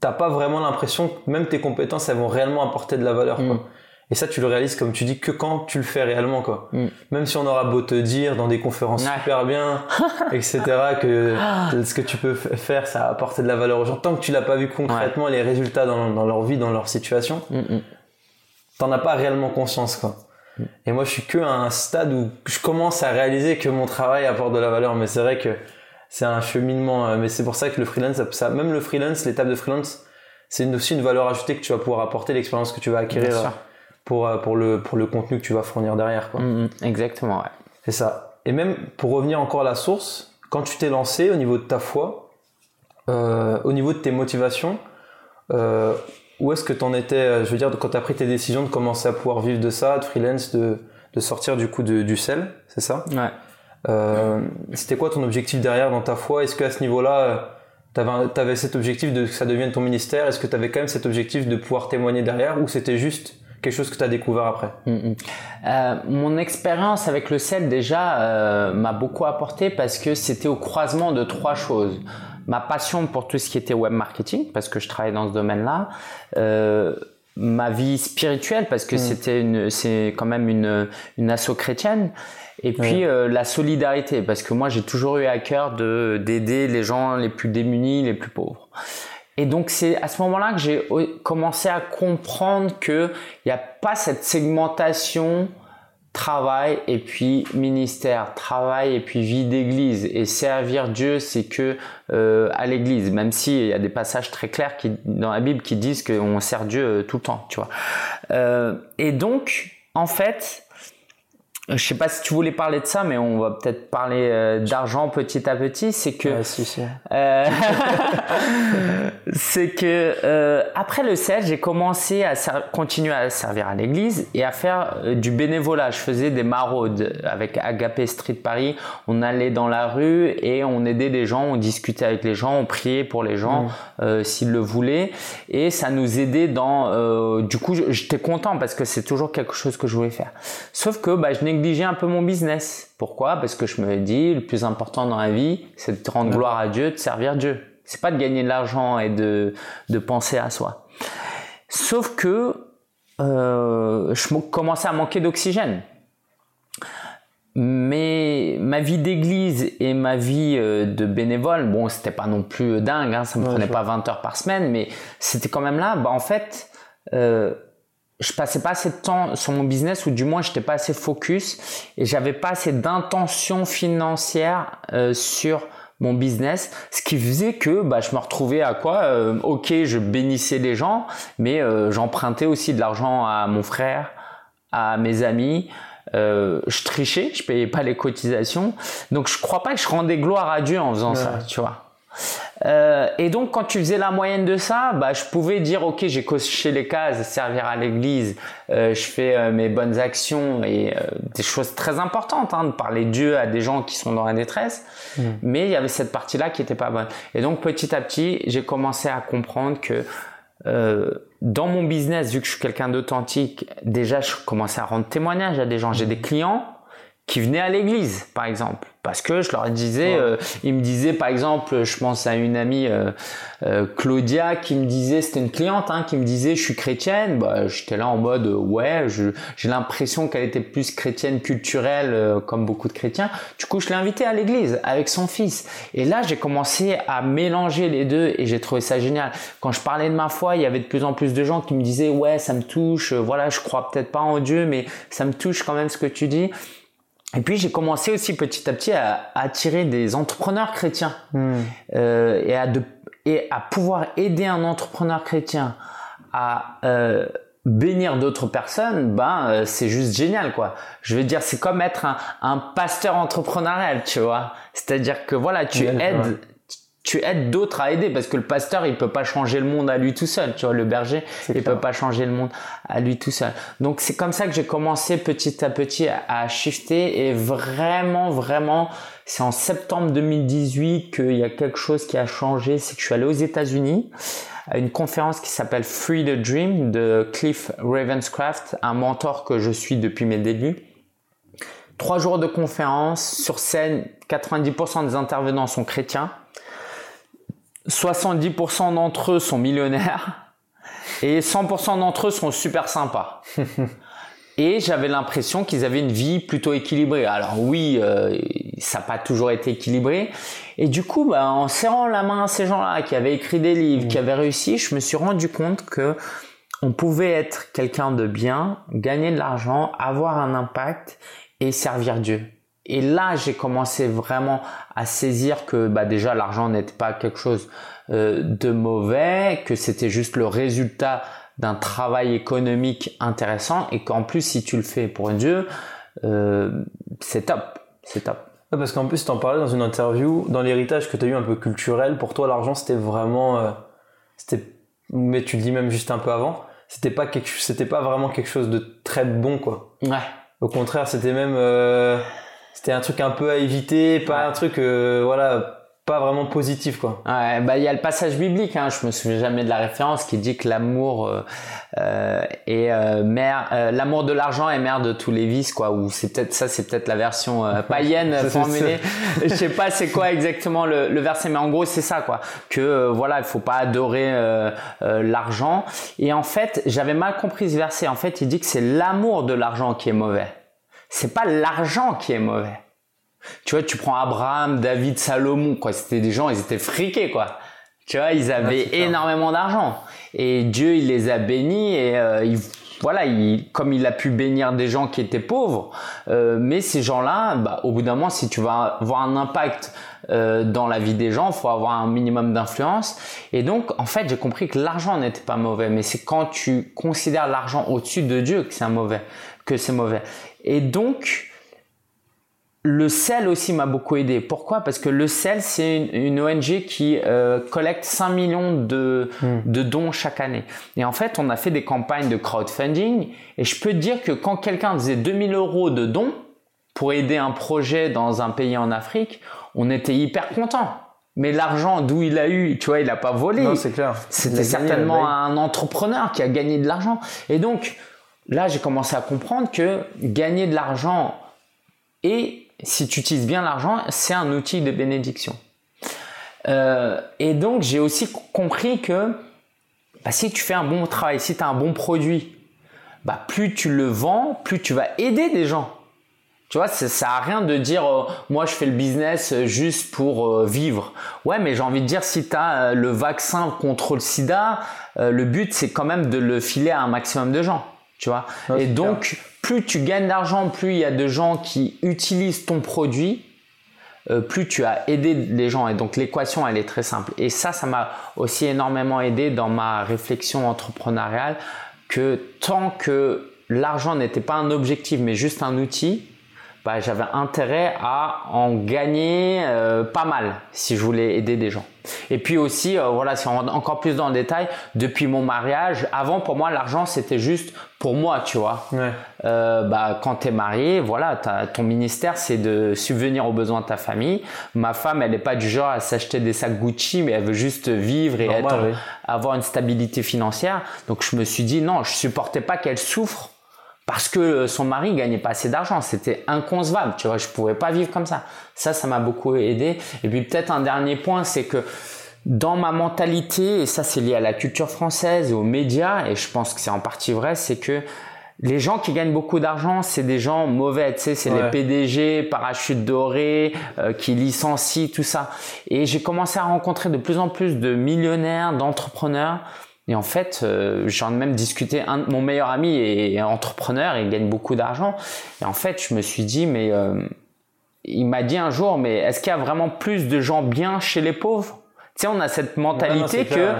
t'as pas vraiment l'impression que même tes compétences elles vont réellement apporter de la valeur. Quoi. Mm. Et ça, tu le réalises, comme tu dis, que quand tu le fais réellement, quoi. Mm. Même si on aura beau te dire dans des conférences super bien, etc., que ce que tu peux faire, ça a apporté de la valeur aux gens, tant que tu l'as pas vu concrètement, les résultats dans, dans, leur vie, dans leur situation, mm, t'en as pas réellement conscience quoi. Mm. Et moi je suis que à un stade où je commence à réaliser que mon travail apporte de la valeur, mais c'est vrai que c'est un cheminement. Euh, mais c'est pour ça que le freelance, ça, même le freelance, l'étape de freelance, c'est aussi une valeur ajoutée que tu vas pouvoir apporter, l'expérience que tu vas acquérir euh, pour euh, pour le pour le contenu que tu vas fournir derrière quoi. Mm, mm. exactement, ouais. C'est ça. Et même pour revenir encore à la source, quand tu t'es lancé au niveau de ta foi, au niveau de tes motivations, euh, où est-ce que tu en étais, euh, je veux dire, quand tu as pris tes décisions de commencer à pouvoir vivre de ça, de freelance, de, de sortir du coup de, du sel, c'est ça? Ouais. Euh, C'était quoi ton objectif derrière dans ta foi? Est-ce qu'à ce, niveau-là, tu avais, avais, cet objectif de que ça devienne ton ministère? Est-ce que tu avais quand même cet objectif de pouvoir témoigner derrière? Ou c'était juste quelque chose que tu as découvert après? Mm, mm. euh, Mon expérience avec le sel déjà euh, m'a beaucoup apporté parce que c'était au croisement de trois choses ma passion pour tout ce qui était web marketing parce que je travaille dans ce domaine-là, euh, ma vie spirituelle parce que mm. c'était une, c'est quand même une une asso chrétienne. Et puis euh, la solidarité parce que moi j'ai toujours eu à cœur de d'aider les gens les plus démunis, les plus pauvres. Et donc c'est à ce moment-là que j'ai commencé à comprendre que il n'y a pas cette segmentation travail et puis ministère, travail et puis vie d'église et servir Dieu, c'est que euh, à l'église, même s'il y a des passages très clairs qui, dans la Bible qui disent qu'on sert Dieu euh, tout le temps, tu vois. Euh, et donc, en fait, je sais pas si tu voulais parler de ça, mais on va peut-être parler euh, d'argent petit à petit. C'est que, euh, c'est que euh, après le CEL, j'ai commencé à continuer à servir à l'église et à faire du bénévolat. Je faisais des maraudes avec Agapé Street Paris. On allait dans la rue et on aidait les gens, on discutait avec les gens, on priait pour les gens mmh. s'ils le voulaient et ça nous aidait dans. du coup, j'étais content parce que c'est toujours quelque chose que je voulais faire. Sauf que bah, je n'ai négliger un peu mon business. Pourquoi? Parce que je me dis, le plus important dans la vie, c'est de rendre gloire à Dieu, de servir Dieu. C'est pas de gagner de l'argent et de, de penser à soi. Sauf que euh, je commençais à manquer d'oxygène. mais ma vie d'église et ma vie euh, de bénévole, bon, c'était pas non plus dingue, hein, ça me prenait pas 20 heures par semaine, mais c'était quand même là. Bah, en fait, euh, je passais pas assez de temps sur mon business, ou du moins, j'étais pas assez focus, et j'avais pas assez d'intention financière euh, sur mon business, ce qui faisait que bah, je me retrouvais à quoi euh, Ok, je bénissais les gens, mais euh, j'empruntais aussi de l'argent à mon frère, à mes amis. Euh, je trichais, je payais pas les cotisations. Donc je crois pas que je rendais gloire à Dieu en faisant ça, tu vois. Euh, et donc quand tu faisais la moyenne de ça, bah, je pouvais dire ok j'ai coché les cases, servir à l'église, euh, je fais euh, mes bonnes actions et des choses très importantes, hein, de parler Dieu à des gens qui sont dans la détresse. Mm. Mais il y avait cette partie-là qui était pas bonne. Et donc petit à petit j'ai commencé à comprendre que dans mon business, vu que je suis quelqu'un d'authentique, déjà je commençais à rendre témoignage à des gens. J'ai des clients qui venaient à l'église, par exemple parce que je leur disais, euh, ils me disaient par exemple, je pense à une amie euh, euh, Claudia qui me disait, c'était une cliente hein, qui me disait, je suis chrétienne. Bah, j'étais là en mode, ouais, j'ai l'impression qu'elle était plus chrétienne culturelle comme beaucoup de chrétiens. Du coup, je l'ai invitée à l'église avec son fils. Et là, j'ai commencé à mélanger les deux et j'ai trouvé ça génial. Quand je parlais de ma foi, il y avait de plus en plus de gens qui me disaient, ouais, ça me touche. Voilà, je crois peut-être pas en Dieu, mais ça me touche quand même ce que tu dis. Et puis j'ai commencé aussi petit à petit à, attirer des entrepreneurs chrétiens hmm. euh, et, à de, et à pouvoir aider un entrepreneur chrétien à euh, bénir d'autres personnes, ben euh, c'est juste génial quoi. Je veux dire c'est comme être un, un pasteur entrepreneurial, tu vois. C'est-à-dire que voilà, tu aides tu aides d'autres à aider parce que le pasteur il peut pas changer le monde à lui tout seul tu vois le berger il peut pas changer le monde à lui tout seul. Donc c'est comme ça que j'ai commencé petit à petit à, shifter et vraiment vraiment c'est en septembre 2018 qu'il y a quelque chose qui a changé c'est que je suis allé aux États-Unis à une conférence qui s'appelle Free the Dream de Cliff Ravenscraft un mentor que je suis depuis mes débuts. Trois jours de conférence sur scène 90% des intervenants sont chrétiens 70% d'entre eux sont millionnaires et 100% d'entre eux sont super sympas. et j'avais l'impression qu'ils avaient une vie plutôt équilibrée. Alors oui, euh, ça n'a pas toujours été équilibré. Et du coup, bah, en serrant la main à ces gens-là qui avaient écrit des livres, qui avaient réussi, je me suis rendu compte que on pouvait être quelqu'un de bien, gagner de l'argent, avoir un impact et servir Dieu. Et là, j'ai commencé vraiment à saisir que bah, déjà l'argent n'était pas quelque chose euh, de mauvais, que c'était juste le résultat d'un travail économique intéressant et qu'en plus si tu le fais pour Dieu, euh, c'est top, c'est top. parce qu'en plus, tu en parlais dans une interview, dans l'héritage que tu as eu un peu culturel, pour toi l'argent c'était vraiment, euh, c'était, mais tu le dis même juste un peu avant, c'était pas quelque, c'était pas vraiment quelque chose de très bon quoi. Ouais. Au contraire, c'était même c'était un truc un peu à éviter, pas un truc, euh, voilà, pas vraiment positif quoi. Ouais, bah il y a le passage biblique, hein, je me souviens jamais de la référence qui dit que l'amour euh, euh est euh, mère, l'amour de l'argent est mère de tous les vices quoi. Ou c'est peut-être ça, c'est peut-être la version païenne formulée. je sais pas c'est quoi exactement le, le, verset, mais en gros c'est ça quoi. Que voilà, il faut pas adorer l'argent. Et en fait, j'avais mal compris ce verset. En fait, il dit que c'est l'amour de l'argent qui est mauvais c'est pas l'argent qui est mauvais. Tu vois, tu prends Abraham, David, Salomon, quoi. C'était des gens, ils étaient friqués, quoi. Tu vois, ils avaient énormément d'argent. Et Dieu, il les a bénis et euh, voilà, il, comme il a pu bénir des gens qui étaient pauvres. Euh, mais ces gens-là, bah, au bout d'un moment, si tu vas avoir un impact euh, dans la vie des gens, il faut avoir un minimum d'influence. Et donc, en fait, j'ai compris que l'argent n'était pas mauvais, mais c'est quand tu considères l'argent au-dessus de Dieu que c'est mauvais, que c'est mauvais. Et donc, le sel aussi m'a beaucoup aidé. Pourquoi? Parce que le sel, c'est une, ONG qui euh, collecte 5 millions hmm. de, dons chaque année. Et en fait, on a fait des campagnes de crowdfunding. Et je peux te dire que quand quelqu'un faisait 2000 euros de dons pour aider un projet dans un pays en Afrique, on était hyper content. Mais l'argent, d'où il a eu, tu vois, il n'a pas volé. Non, c'est clair. C'était certainement un entrepreneur qui a gagné de l'argent. Et donc, là, j'ai commencé à comprendre que gagner de l'argent et si tu utilises bien l'argent, c'est un outil de bénédiction. Euh, et donc, j'ai aussi compris que bah, si tu fais un bon travail, si tu as un bon produit, bah, plus tu le vends, plus tu vas aider des gens. Tu vois, ça, ça a rien de dire euh, moi je fais le business euh, juste pour vivre. Ouais, mais j'ai envie de dire si tu as le vaccin contre le sida, le but c'est quand même de le filer à un maximum de gens, tu vois. Et donc plus tu gagnes d'argent, plus il y a de gens qui utilisent ton produit, plus tu as aidé les gens. Et donc l'équation, elle est très simple. Et ça, ça m'a aussi énormément aidé dans ma réflexion entrepreneuriale que tant que l'argent n'était pas un objectif, mais juste un outil, bah, j'avais intérêt à en gagner euh, pas mal si je voulais aider des gens. Et puis aussi, euh, voilà, si on rentre encore plus dans le détail, depuis mon mariage, avant pour moi l'argent c'était juste pour moi, tu vois. Ouais. Euh, bah, quand t'es marié, voilà, ton ministère c'est de subvenir aux besoins de ta famille. Ma femme, elle n'est pas du genre à s'acheter des sacs Gucci, mais elle veut juste vivre et être, avoir une stabilité financière. Donc je me suis dit non, je supportais pas qu'elle souffre parce que son mari gagnait pas assez d'argent. C'était inconcevable, tu vois. Je pouvais pas vivre comme ça. Ça, ça m'a beaucoup aidé. Et puis peut-être un dernier point, c'est que dans ma mentalité, et ça c'est lié à la culture française et aux médias, et je pense que c'est en partie vrai, c'est que les gens qui gagnent beaucoup d'argent, c'est des gens mauvais, tu sais, c'est les PDG, parachutes dorés, euh, qui licencient, tout ça. Et j'ai commencé à rencontrer de plus en plus de millionnaires, d'entrepreneurs et en fait, euh, j'en ai même discuté. Un, mon meilleur ami est entrepreneur, il gagne beaucoup d'argent. Et en fait, je me suis dit, mais euh, il m'a dit un jour, mais est-ce qu'il y a vraiment plus de gens bien chez les pauvres? Tu sais, on a cette mentalité que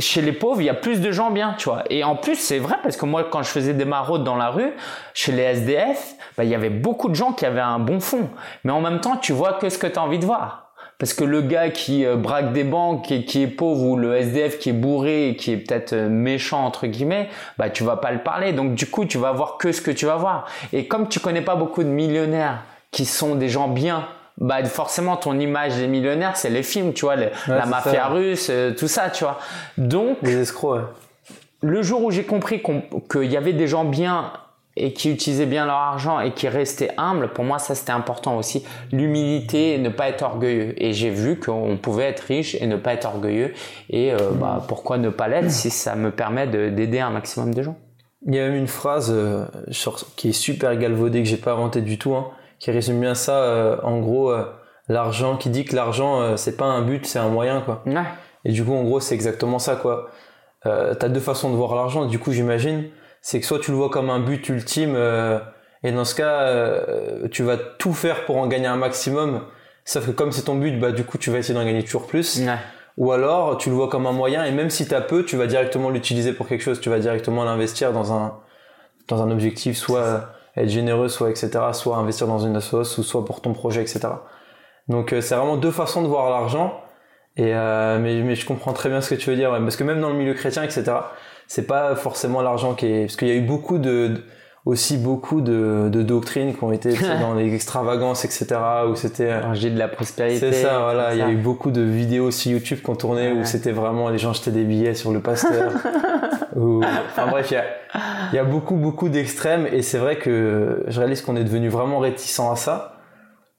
chez les pauvres, il y a plus de gens bien, tu vois. Et en plus, c'est vrai parce que moi, quand je faisais des maraudes dans la rue, chez les SDF, bah, il y avait beaucoup de gens qui avaient un bon fond. Mais en même temps, tu vois que ce que tu as envie de voir. Parce que le gars qui euh, braque des banques et qui est pauvre ou le SDF qui est bourré et qui est peut-être euh, méchant entre guillemets, bah tu vas pas le parler. Donc du coup, tu vas voir que ce que tu vas voir. Et comme tu connais pas beaucoup de millionnaires qui sont des gens bien, bah forcément ton image des millionnaires, c'est les films, tu vois, la mafia russe, euh, tout ça, tu vois. Donc les escrocs. Le jour où j'ai compris qu'il y avait des gens bien et qui utilisaient bien leur argent et qui restaient humbles, pour moi ça c'était important aussi. L'humilité et ne pas être orgueilleux. Et j'ai vu qu'on pouvait être riche et ne pas être orgueilleux. Et euh, bah, pourquoi ne pas l'être si ça me permet d'aider un maximum de gens? Il y a même une phrase euh, qui est super galvaudée que j'ai pas inventée du tout, hein, qui résume bien ça. Euh, en gros, l'argent qui dit que l'argent c'est pas un but, c'est un moyen quoi. Ouais. Et du coup en gros c'est exactement ça quoi. T'as deux façons de voir l'argent. Du coup j'imagine c'est que soit tu le vois comme un but ultime, euh, et dans ce cas, euh, tu vas tout faire pour en gagner un maximum, sauf que comme c'est ton but, bah du coup tu vas essayer d'en gagner toujours plus. Ou alors tu le vois comme un moyen, et même si tu as peu, tu vas directement l'utiliser pour quelque chose, tu vas directement l'investir dans un, dans un objectif, soit être généreux, soit etc., soit investir dans une association, ou soit pour ton projet, etc. Donc euh, c'est vraiment deux façons de voir l'argent. Et mais, mais je comprends très bien ce que tu veux dire, parce que même dans le milieu chrétien, etc c'est pas forcément l'argent qui est parce qu'il y a eu beaucoup de aussi beaucoup de, de doctrines qui ont été dans les extravagances etc où c'était j'ai de la prospérité c'est ça voilà il y a eu beaucoup de vidéos sur YouTube qu'on tournait où c'était vraiment les gens jetaient des billets sur le pasteur. Enfin bref il y a, y a beaucoup beaucoup d'extrêmes et c'est vrai que je réalise qu'on est devenu vraiment réticent à ça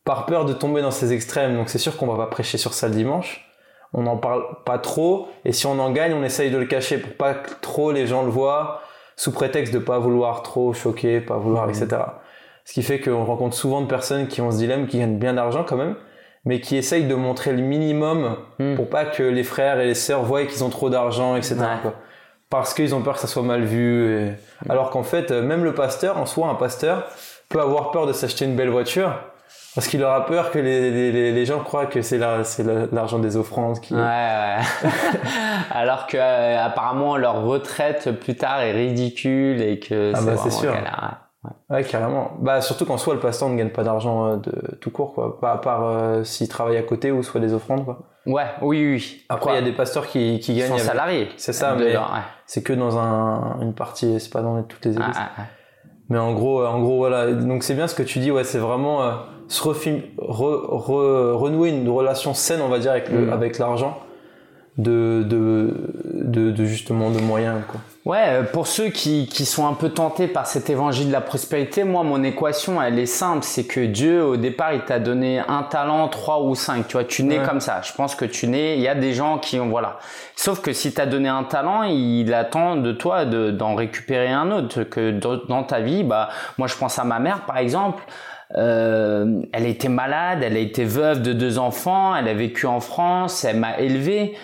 par peur de tomber dans ces extrêmes. Donc c'est sûr qu'on va pas prêcher sur ça le dimanche on n'en parle pas trop, et si on en gagne, on essaye de le cacher pour pas que trop les gens le voient, sous prétexte de pas vouloir trop choquer, pas vouloir, mmh. etc. Ce qui fait qu'on rencontre souvent de personnes qui ont ce dilemme, qui gagnent bien d'argent quand même, mais qui essayent de montrer le minimum mmh. pour pas que les frères et les sœurs voient qu'ils ont trop d'argent, etc. Parce qu'ils ont peur que ça soit mal vu. Mmh. Alors qu'en fait, même le pasteur, en soi, un pasteur, peut avoir peur de s'acheter une belle voiture, parce qu'il aura peur que les, les, les gens croient que c'est l'argent des offrandes qui. Ouais, ouais. Alors que euh, apparemment leur retraite plus tard est ridicule et que ah c'est bah, sûr. Ouais. carrément. Bah surtout qu'en soi le pasteur ne gagne pas d'argent euh, de tout court quoi, pas à part euh, s'il travaille à côté ou soit des offrandes quoi. Ouais, oui, oui. Après il y a des pasteurs qui, qui gagnent. Ils sont salariés. C'est ça, mais c'est que dans un, une partie, c'est pas dans toutes les églises. Mais en gros, en gros voilà. Donc c'est bien ce que tu dis, ouais, c'est vraiment se renouer une relation saine, on va dire, avec, mm. avec l'argent, de, de, de, justement de moyens. Quoi. Ouais, euh, pour ceux qui, qui sont un peu tentés par cet évangile de la prospérité, moi, mon équation, elle est simple. C'est que Dieu, au départ, il t'a donné un talent, trois ou cinq. Tu vois, tu nais comme ça. Je pense que tu nais, il y a des gens qui ont, voilà. Sauf que si t'as donné un talent, il attend de toi d'en récupérer un autre. Que dans ta vie, bah, moi, je pense à ma mère, par exemple. Euh, elle était malade, elle a été veuve de deux enfants, elle a vécu en France, elle m'a élevé.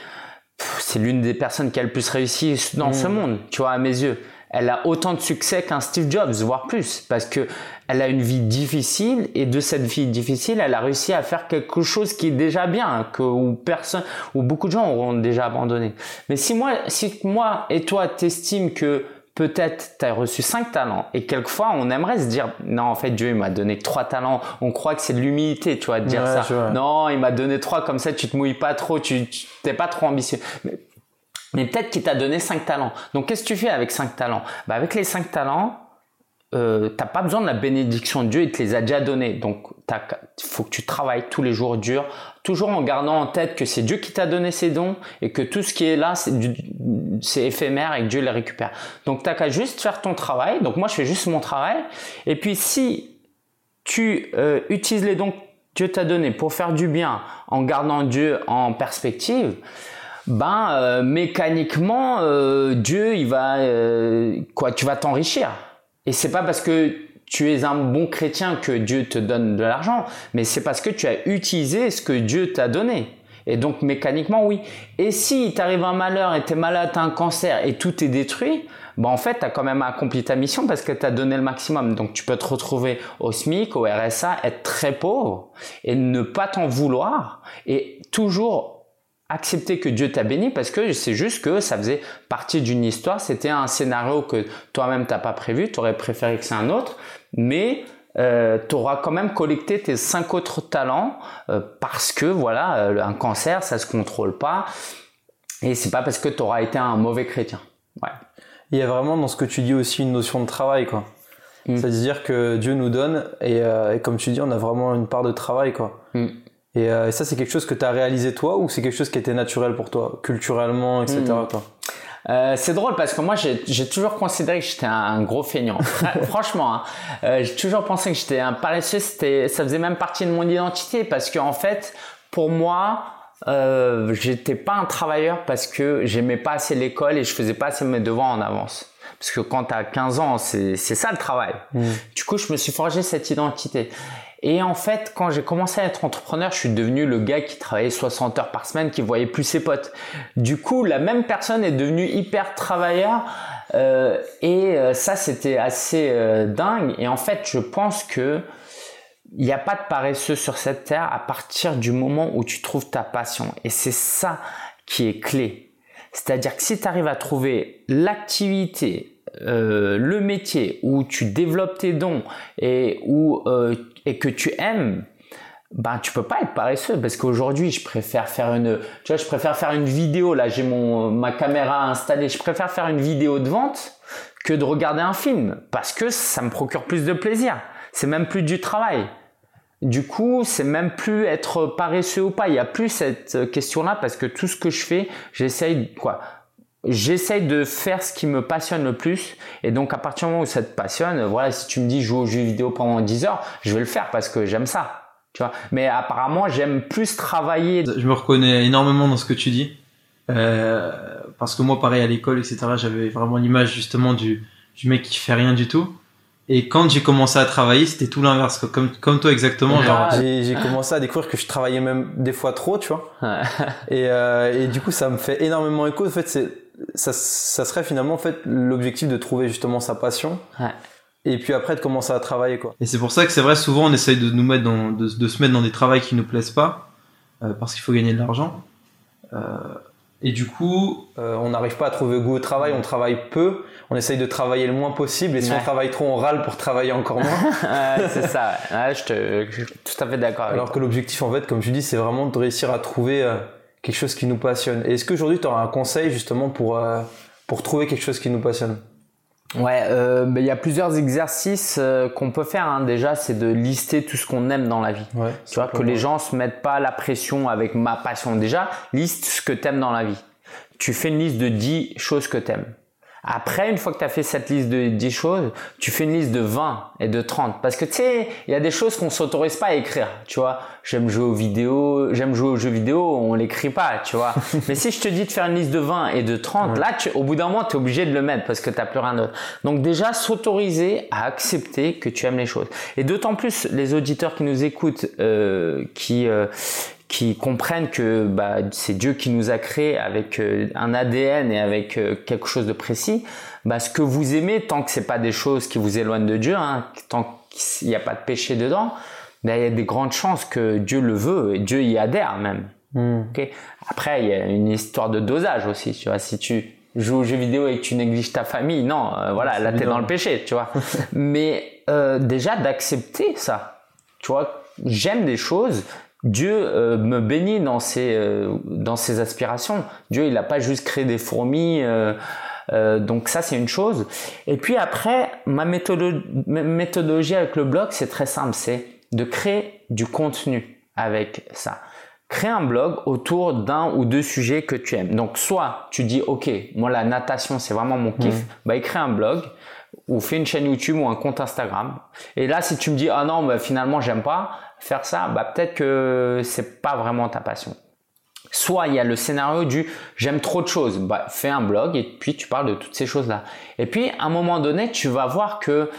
C'est l'une des personnes qui a le plus réussi dans ce hmm. monde, tu vois, à mes yeux. Elle a autant de succès qu'un Steve Jobs, voire plus, parce que elle a une vie difficile et de cette vie difficile, elle a réussi à faire quelque chose qui est déjà bien, que où personne, où beaucoup de gens auront déjà abandonné. Mais si moi, si moi et toi t'estimes que peut-être tu as reçu cinq talents et quelquefois on aimerait se dire non en fait Dieu il m'a donné trois talents on croit que c'est de l'humilité tu vois de dire ça non il m'a donné trois comme ça tu te mouilles pas trop tu t'es pas trop ambitieux mais, mais peut-être qu'il t'a donné cinq talents donc qu'est-ce que tu fais avec cinq talents? Bah avec les cinq talents euh, t'as pas besoin de la bénédiction de Dieu, il te les a déjà donnés. Donc, il faut que tu travailles tous les jours dur, toujours en gardant en tête que c'est Dieu qui t'a donné ces dons et que tout ce qui est là, c'est éphémère et que Dieu les récupère. Donc, t'as qu'à juste faire ton travail. Donc, moi, je fais juste mon travail. Et puis, si tu euh, utilises les dons que Dieu t'a donnés pour faire du bien en gardant Dieu en perspective, ben euh, mécaniquement euh, Dieu il va quoi tu vas t'enrichir et c'est pas parce que tu es un bon chrétien que Dieu te donne de l'argent, mais c'est parce que tu as utilisé ce que Dieu t'a donné. Et donc mécaniquement, oui. Et si t'arrive un malheur et t'es malade, t'as un cancer et tout est détruit, ben en fait, t'as quand même accompli ta mission parce que t'as donné le maximum. Donc tu peux te retrouver au SMIC, au RSA, être très pauvre et ne pas t'en vouloir et toujours accepter que Dieu t'a béni parce que c'est juste que ça faisait partie d'une histoire, c'était un scénario que toi-même t'as pas prévu, tu aurais préféré que c'est un autre, mais euh, tu auras quand même collecté tes cinq autres talents euh, parce que voilà, euh, un cancer ça se contrôle pas et c'est pas parce que tu auras été un mauvais chrétien. Ouais. Il y a vraiment dans ce que tu dis aussi une notion de travail quoi. Mm. C'est-à-dire que Dieu nous donne et, et, comme tu dis on a vraiment une part de travail quoi. Mm. Euh, et, ça, c'est quelque chose que tu as réalisé toi ou c'est quelque chose qui était naturel pour toi, culturellement, etc. Hmm. Euh, c'est drôle parce que moi j'ai toujours considéré que j'étais un, gros feignant. Franchement, hein. euh, j'ai toujours pensé que j'étais un paresseux. C'était, ça faisait même partie de mon identité parce que en fait, pour moi, euh, j'étais pas un travailleur parce que j'aimais pas assez l'école et je faisais pas assez mes devoirs en avance. Parce que quand tu as 15 ans, c'est ça le travail. Hmm. Du coup, je me suis forgé cette identité. Et en fait, quand j'ai commencé à être entrepreneur, je suis devenu le gars qui travaillait 60 heures par semaine, qui voyait plus ses potes. Du coup, la même personne est devenue hyper travailleur. Euh, et euh, ça, c'était assez euh, dingue. Et en fait, je pense que il n'y a pas de paresseux sur cette terre à partir du moment où tu trouves ta passion. Et c'est ça qui est clé. C'est-à-dire que si tu arrives à trouver l'activité, euh, le métier où tu développes tes dons euh, et que tu aimes, ben tu peux pas être paresseux. Parce qu'aujourd'hui je préfère faire une tu vois vidéo. Là j'ai mon ma caméra installée. Je préfère faire une vidéo de vente que de regarder un film. Parce que ça me procure plus de plaisir. C'est même plus du travail. Du coup c'est même plus être paresseux ou pas. Il y a plus cette question là parce que tout ce que je fais j'essaye quoi j'essaye de faire ce qui me passionne le plus. Et donc, à partir du moment où ça te passionne, voilà, si tu me dis jouer aux jeux vidéo pendant 10 heures, je vais le faire parce que j'aime ça. Tu vois. Mais apparemment, j'aime plus travailler. Je me reconnais énormément dans ce que tu dis. Euh, parce que moi, pareil, à l'école, etc., j'avais vraiment l'image justement du, du mec qui fait rien du tout. Et quand j'ai commencé à travailler, c'était tout l'inverse, comme, comme toi exactement. J'ai commencé à découvrir que je travaillais même des fois trop, tu vois. et, euh, et du coup, ça me fait énormément écho. En fait, c'est ça, ça, serait finalement en fait l'objectif de trouver justement sa passion. Et puis après de commencer à travailler quoi. Et c'est pour ça que c'est vrai souvent on essaye de nous mettre dans, de, de se mettre dans des travaux qui nous plaisent pas euh, parce qu'il faut gagner de l'argent. Euh, et du coup, euh, on n'arrive pas à trouver goût au travail, on travaille peu, on essaye de travailler le moins possible, et si on travaille trop, on râle pour travailler encore moins. c'est ça, je, te, je, suis tout à fait d'accord. Alors que l'objectif, en fait, comme tu dis, c'est vraiment de réussir à trouver euh, quelque chose qui nous passionne. Et est-ce qu'aujourd'hui, tu auras un conseil justement pour, euh, pour trouver quelque chose qui nous passionne? Ouais, euh, il y a plusieurs exercices euh, qu'on peut faire. Hein. Déjà, c'est de lister tout ce qu'on aime dans la vie. Ouais, tu vois, que les gens se mettent pas la pression avec ma passion. Déjà, liste ce que tu aimes dans la vie. Tu fais une liste de 10 choses que tu aimes. Après, une fois que tu as fait cette liste de 10 choses, tu fais une liste de 20 et de 30. Parce que tu sais, il y a des choses qu'on s'autorise pas à écrire. Tu vois, j'aime jouer aux vidéos, j'aime jouer aux jeux vidéo, on l'écrit pas, tu vois. Mais si je te dis de faire une liste de 20 et de 30, là, tu, au bout d'un moment, tu es obligé de le mettre parce que tu plus rien d'autre. Donc déjà, s'autoriser à accepter que tu aimes les choses. Et d'autant plus les auditeurs qui nous écoutent, euh, qui... Euh, qui comprennent que bah, c'est Dieu qui nous a créés avec euh, un ADN et avec euh, quelque chose de précis, bah, ce que vous aimez, tant que c'est pas des choses qui vous éloignent de Dieu, hein, tant qu'il n'y a pas de péché dedans, bah, il y a des grandes chances que Dieu le veut et Dieu y adhère même. Hmm. Après, il y a une histoire de dosage aussi. Tu vois, si tu joues aux jeux vidéo et que tu négliges ta famille, non, euh, voilà, là t'es dans le péché, tu vois. Mais déjà d'accepter ça, tu vois, j'aime des choses, Dieu euh, me bénit dans ses, euh, dans ses aspirations. Dieu, il n'a pas juste créé des fourmis. Euh, donc ça, c'est une chose. Et puis après, ma méthodologie avec le blog, c'est très simple. C'est de créer du contenu avec ça. Crée un blog autour d'un ou deux sujets que tu aimes. Donc soit tu dis, OK, moi la natation, c'est vraiment mon kiff. Mmh. Bah, écris un blog ou fais une chaîne YouTube ou un compte Instagram. Et là, si tu me dis, ah non, bah, finalement, j'aime pas, faire ça, bah peut-être que c'est pas vraiment ta passion. Soit il y a le scénario du j'aime trop de choses, bah fais un blog et puis tu parles de toutes ces choses-là. Et puis à un moment donné, tu vas voir que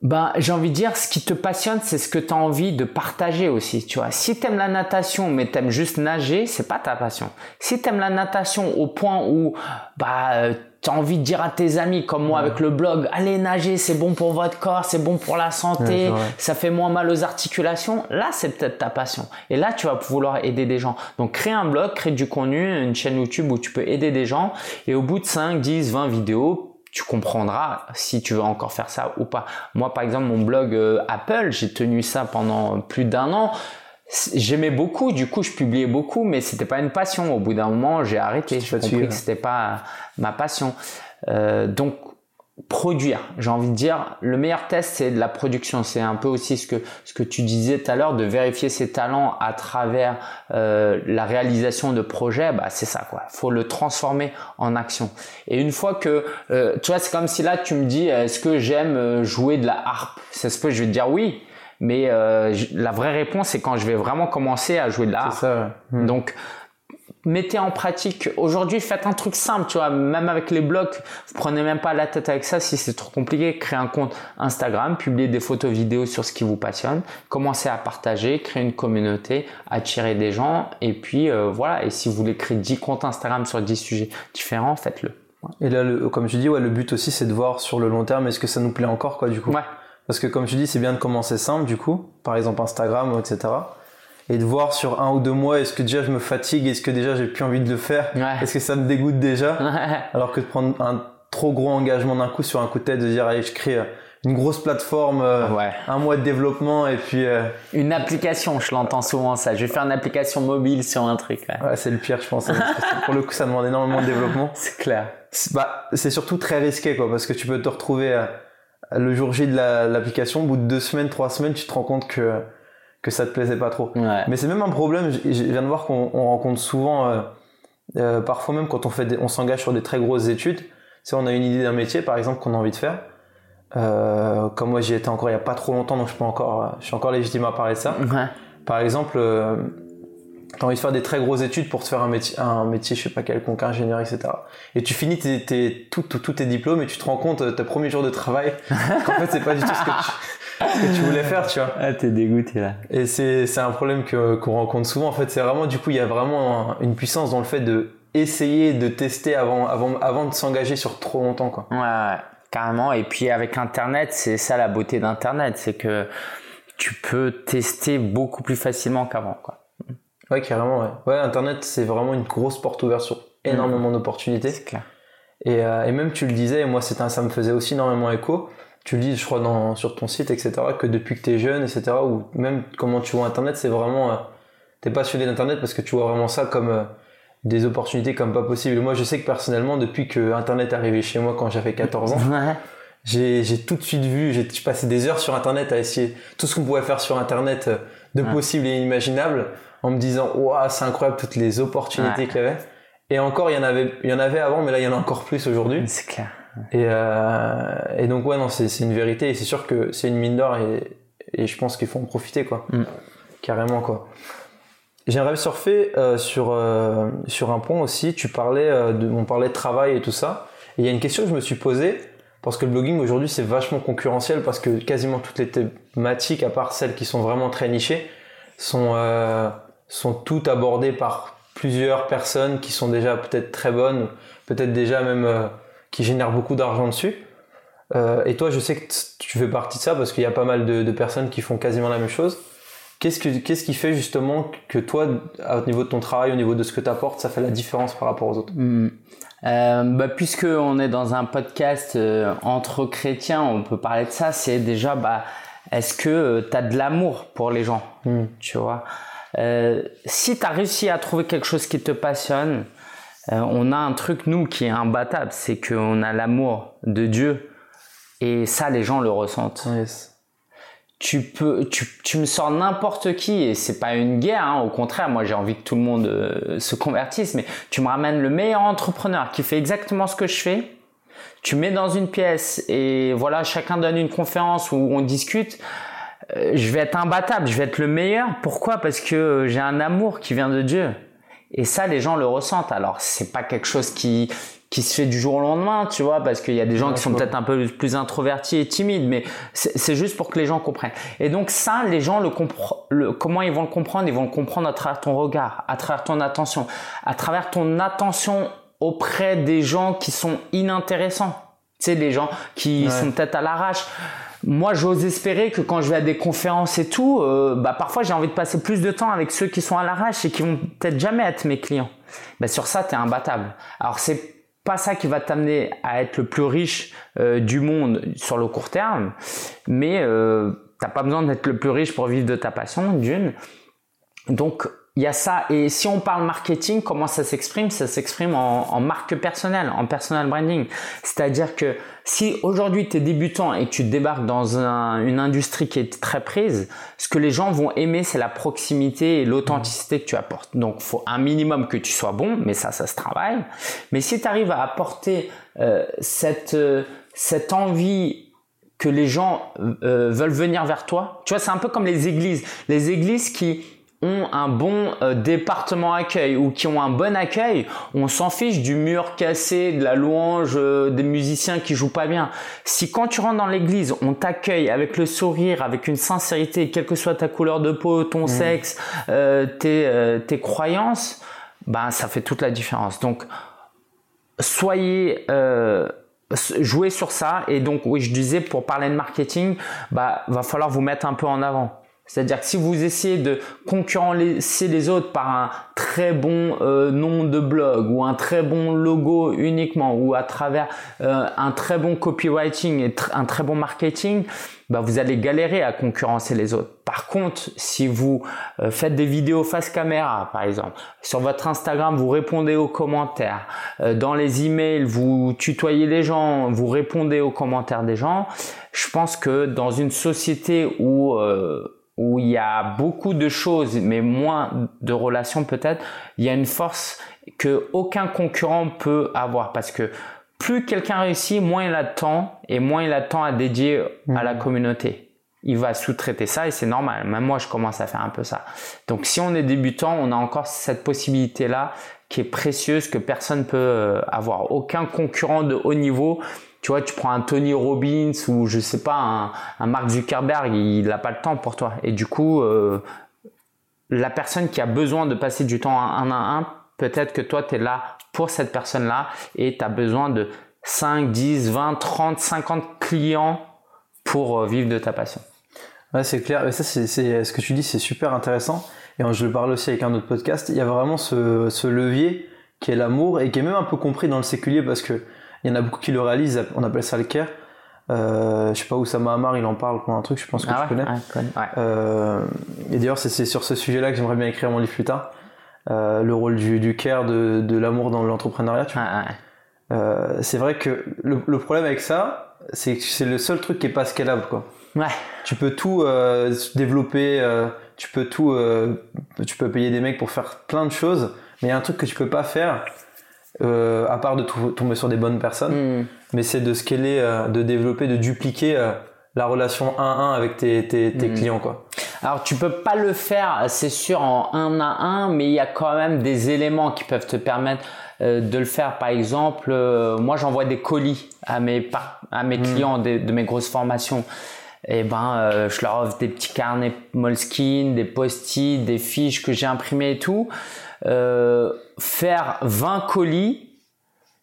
ben, j'ai envie de dire, ce qui te passionne, c'est ce que tu as envie de partager aussi, tu vois. Si t'aimes la natation, mais t'aimes juste nager, c'est pas ta passion. Si t'aimes la natation au point où, bah, tu as envie de dire à tes amis, comme moi avec le blog, allez nager, c'est bon pour votre corps, c'est bon pour la santé, ça fait moins mal aux articulations, là c'est peut-être ta passion. Et là tu vas vouloir aider des gens. Donc crée un blog, crée du contenu, une chaîne YouTube où tu peux aider des gens, et au bout de 5, 10, 20 vidéos, tu comprendras si tu veux encore faire ça ou pas. Moi par exemple mon blog euh, Apple, j'ai tenu ça pendant plus d'un an j'aimais beaucoup, du coup je publiais beaucoup, mais c'était pas une passion. Au bout d'un moment, j'ai arrêté. J'ai compris que c'était pas ma passion. Euh, donc produire, j'ai envie de dire, le meilleur test c'est de la production. C'est un peu aussi ce que ce que tu disais tout à l'heure de vérifier ses talents à travers euh, la réalisation de projets. Bah c'est ça quoi. Faut le transformer en action. Et une fois que euh, tu vois, c'est comme si là tu me dis, est-ce que j'aime jouer de la harpe? C'est ce que je vais te dire oui mais euh, la vraie réponse, c'est quand je vais vraiment commencer à jouer de l'art. Ça, hmm. Donc, mettez en pratique. Aujourd'hui, faites un truc simple, tu vois. Même avec les blocs, vous prenez même pas la tête avec ça. Si c'est trop compliqué, créez un compte Instagram, publiez des photos, vidéos sur ce qui vous passionne. Commencez à partager, créer une communauté, attirer des gens. Et puis, euh, voilà. Et si vous voulez créer 10 comptes Instagram sur 10 sujets différents, faites-le. Et là, le, comme je dis, ouais, le but aussi, c'est de voir sur le long terme, est-ce que ça nous plaît encore, quoi, du coup? Ouais. Parce que comme tu dis, c'est bien de commencer simple du coup, par exemple Instagram, etc. Et de voir sur un ou deux mois, est-ce que déjà je me fatigue, est-ce que déjà j'ai plus envie de le faire, est-ce que ça me dégoûte déjà, alors que de prendre un trop gros engagement d'un coup sur un coup de tête, de dire allez je crée euh, une grosse plateforme, euh, un mois de développement et puis euh, une application, je l'entends souvent ça. Je vais faire une application mobile sur un truc. Ouais, c'est le pire, je pense. pour le coup, ça demande énormément de développement. C'est clair. Bah, c'est surtout très risqué quoi, parce que tu peux te retrouver le jour J de l'application, au bout de deux semaines, trois semaines, tu te rends compte que que ça te plaisait pas trop. Mais c'est même un problème. Je, viens de voir qu'on rencontre souvent, euh, euh, parfois même quand on fait, on s'engage sur des très grosses études. Si on a une idée d'un métier, par exemple, qu'on a envie de faire. Euh, comme moi, j'y étais encore il y a pas trop longtemps, donc je peux encore, je suis encore légitime à parler de ça. Par exemple T'as envie de faire des très grosses études pour te faire un métier, un métier, je sais pas quelconque, ingénieur, etc. Et tu finis tes, tes, tous tes diplômes et tu te rends compte, euh, tes premiers jours de travail, qu'en fait, c'est pas du tout ce que, tu, que tu voulais faire, tu vois. Ah, t'es dégoûté là. Et c'est, c'est un problème que, qu'on rencontre souvent. En fait, c'est vraiment, du coup, il y a vraiment une puissance dans le fait de essayer de tester avant, avant, avant de s'engager sur trop longtemps, quoi. Ouais, ouais, carrément. Et puis, avec Internet, c'est ça la beauté d'Internet, c'est que tu peux tester beaucoup plus facilement qu'avant, quoi. Ouais, carrément, ouais. Ouais, Internet, c'est vraiment une grosse porte ouverte sur énormément mm. d'opportunités. C'est clair. Et, euh, et, même tu le disais, moi ça me faisait aussi énormément écho. Tu le dis, je crois, dans, sur ton site, etc., que depuis que tu es jeune, etc., ou même comment tu vois Internet, c'est vraiment. Euh, t'es passionné d'Internet parce que tu vois vraiment ça comme euh, des opportunités comme pas possible. moi, je sais que personnellement, depuis que Internet est arrivé chez moi quand j'avais 14 ans, j'ai tout de suite vu, j'ai passé des heures sur Internet à essayer tout ce qu'on pouvait faire sur Internet de possible et inimaginable en me disant waouh c'est incroyable toutes les opportunités qu'il y avait Et encore, il y en avait, il y en avait avant, mais là, il y en a encore plus aujourd'hui. C'est clair. Et, euh, et donc, ouais, non, c'est une vérité. Et c'est sûr que c'est une mine d'or et, et je pense qu'il faut en profiter, quoi. Mm. Carrément, quoi. J'aimerais surfer euh, sur, euh, sur un point aussi. Tu parlais euh, de, on parlait de travail et tout ça. Et il y a une question que je me suis posée. Parce que le blogging aujourd'hui c'est vachement concurrentiel parce que quasiment toutes les thématiques, à part celles qui sont vraiment très nichées, sont, euh, sont toutes abordées par plusieurs personnes qui sont déjà peut-être très bonnes, peut-être déjà même euh, qui génèrent beaucoup d'argent dessus. Euh, et toi, je sais que tu fais partie de ça parce qu'il y a pas mal de, de, personnes qui font quasiment la même chose. Qu'est-ce, que, qu'est-ce qui fait justement que toi, au niveau de ton travail, au niveau de ce que tu apportes, ça fait la différence par rapport aux autres? Mmh. Euh, bah, puisque on est dans un podcast euh, entre chrétiens, on peut parler de ça. C'est déjà, bah, est-ce que tu as de l'amour pour les gens, mm. tu vois? Euh, Si tu as réussi à trouver quelque chose qui te passionne, euh, on a un truc nous qui est imbattable, c'est qu'on a l'amour de Dieu, et ça, les gens le ressentent. Yes tu peux, tu, tu me sors n'importe qui et c'est pas une guerre. Hein, au contraire, moi j'ai envie que tout le monde euh, se convertisse, mais tu me ramènes le meilleur entrepreneur qui fait exactement ce que je fais. Tu mets dans une pièce et voilà, chacun donne une conférence où on discute. Euh, je vais être imbattable, je vais être le meilleur. Pourquoi? Parce que j'ai un amour qui vient de Dieu. Et ça, les gens le ressentent. Alors, c'est pas quelque chose qui qui se fait du jour au lendemain, tu vois, parce qu'il y a des gens qui sont peut-être un peu plus introvertis et timides, mais c'est juste pour que les gens comprennent. Et donc ça, les gens le comprennent. Comment ils vont le comprendre? Ils vont le comprendre à travers ton regard, à travers ton attention, à travers ton attention auprès des gens qui sont inintéressants. Tu sais, les gens qui ouais. sont peut-être à l'arrache. Moi, j'ose espérer que quand je vais à des conférences et tout, euh, bah parfois j'ai envie de passer plus de temps avec ceux qui sont à l'arrache et qui vont peut-être jamais être mes clients. Bah sur ça, t'es imbattable. Alors c'est pas ça qui va t'amener à être le plus riche euh, du monde sur le court terme, mais euh, t'as pas besoin d'être le plus riche pour vivre de ta passion, d'une. Donc il y a ça. Et si on parle marketing, comment ça s'exprime? Ça s'exprime en, marque personnelle, en personal branding. C'est-à-dire que si aujourd'hui tu es débutant et que tu débarques dans un, une industrie qui est très prise, ce que les gens vont aimer, c'est la proximité et l'authenticité que tu apportes. Donc, faut un minimum que tu sois bon, mais ça, ça se travaille. Mais si tu arrives à apporter euh, cette, euh, cette envie que les gens euh, veulent venir vers toi, tu vois, c'est un peu comme les églises. Les églises qui ont un bon euh, département accueil ou qui ont un bon accueil, on s'en fiche du mur cassé, de la louange, euh, des musiciens qui jouent pas bien. Si quand tu rentres dans l'église, on t'accueille avec le sourire, avec une sincérité, quelle que soit ta couleur de peau, ton mmh. sexe, euh, tes, euh, tes croyances, ben ça fait toute la différence. Donc soyez euh, jouez sur ça et donc oui je disais pour parler de marketing bah va falloir vous mettre un peu en avant c'est-à-dire que si vous essayez de concurrencer les autres par un très bon euh, nom de blog ou un très bon logo uniquement ou à travers euh, un très bon copywriting et un très bon marketing, bah vous allez galérer à concurrencer les autres. Par contre, si vous euh, faites des vidéos face caméra, par exemple, sur votre Instagram, vous répondez aux commentaires, euh, dans les emails, vous tutoyez les gens, vous répondez aux commentaires des gens, je pense que dans une société où euh, où il y a beaucoup de choses, mais moins de relations peut-être, il y a une force que aucun concurrent peut avoir parce que plus quelqu'un réussit, moins il a de temps et moins il a de temps à dédier mmh. à la mmh. communauté. Il va sous-traiter ça et c'est normal. Même moi, je commence à faire un peu ça. Donc, si on est débutant, on a encore cette possibilité-là qui est précieuse que personne peut euh, avoir. Aucun concurrent de haut niveau tu vois, tu prends un Tony Robbins ou je sais pas, un, Mark Zuckerberg, il n'a pas le temps pour toi. Et du coup, euh, la personne qui a besoin de passer du temps un à un, peut-être que toi, tu es là pour cette personne-là et tu as besoin de 5, 10, 20, 30, 50 clients pour euh, vivre de ta passion. Ouais, c'est clair. Et ça, c'est, ce que tu dis, c'est super intéressant. Et je le parle aussi avec un autre podcast. Il y a vraiment ce, ce levier qui est l'amour et qui est même un peu compris dans le séculier parce que il y en a beaucoup qui le réalisent, on appelle ça le care. Euh, je sais pas où ça Mahamar il en parle pour un truc, je pense que ah tu ouais, connais. Ouais, ouais. Euh, et d'ailleurs, c'est sur ce sujet-là que j'aimerais bien écrire mon livre plus tard. Euh, le rôle du, du care, de, de l'amour dans l'entrepreneuriat. Euh, c'est vrai que le, le, problème avec ça, c'est que c'est le seul truc qui est pas scalable, quoi. Tu peux tout développer, tu peux tout, tu peux payer des mecs pour faire plein de choses, mais il y a un truc que tu peux pas faire, euh, à part de tomber sur des bonnes personnes, hmm. mais c'est de scaler, euh, de développer, de dupliquer euh, la relation 1-1 avec tes, tes, tes hmm. clients, quoi. Alors tu peux pas le faire, c'est sûr, en 1 à 1, mais il y a quand même des éléments qui peuvent te permettre de le faire. Par exemple, moi j'envoie des colis à mes, à mes hmm. clients de, de, mes grosses formations. Et eh ben, je leur offre des petits carnets Moleskine, des post-it, des fiches que j'ai imprimées et tout. Euh, faire 20 colis,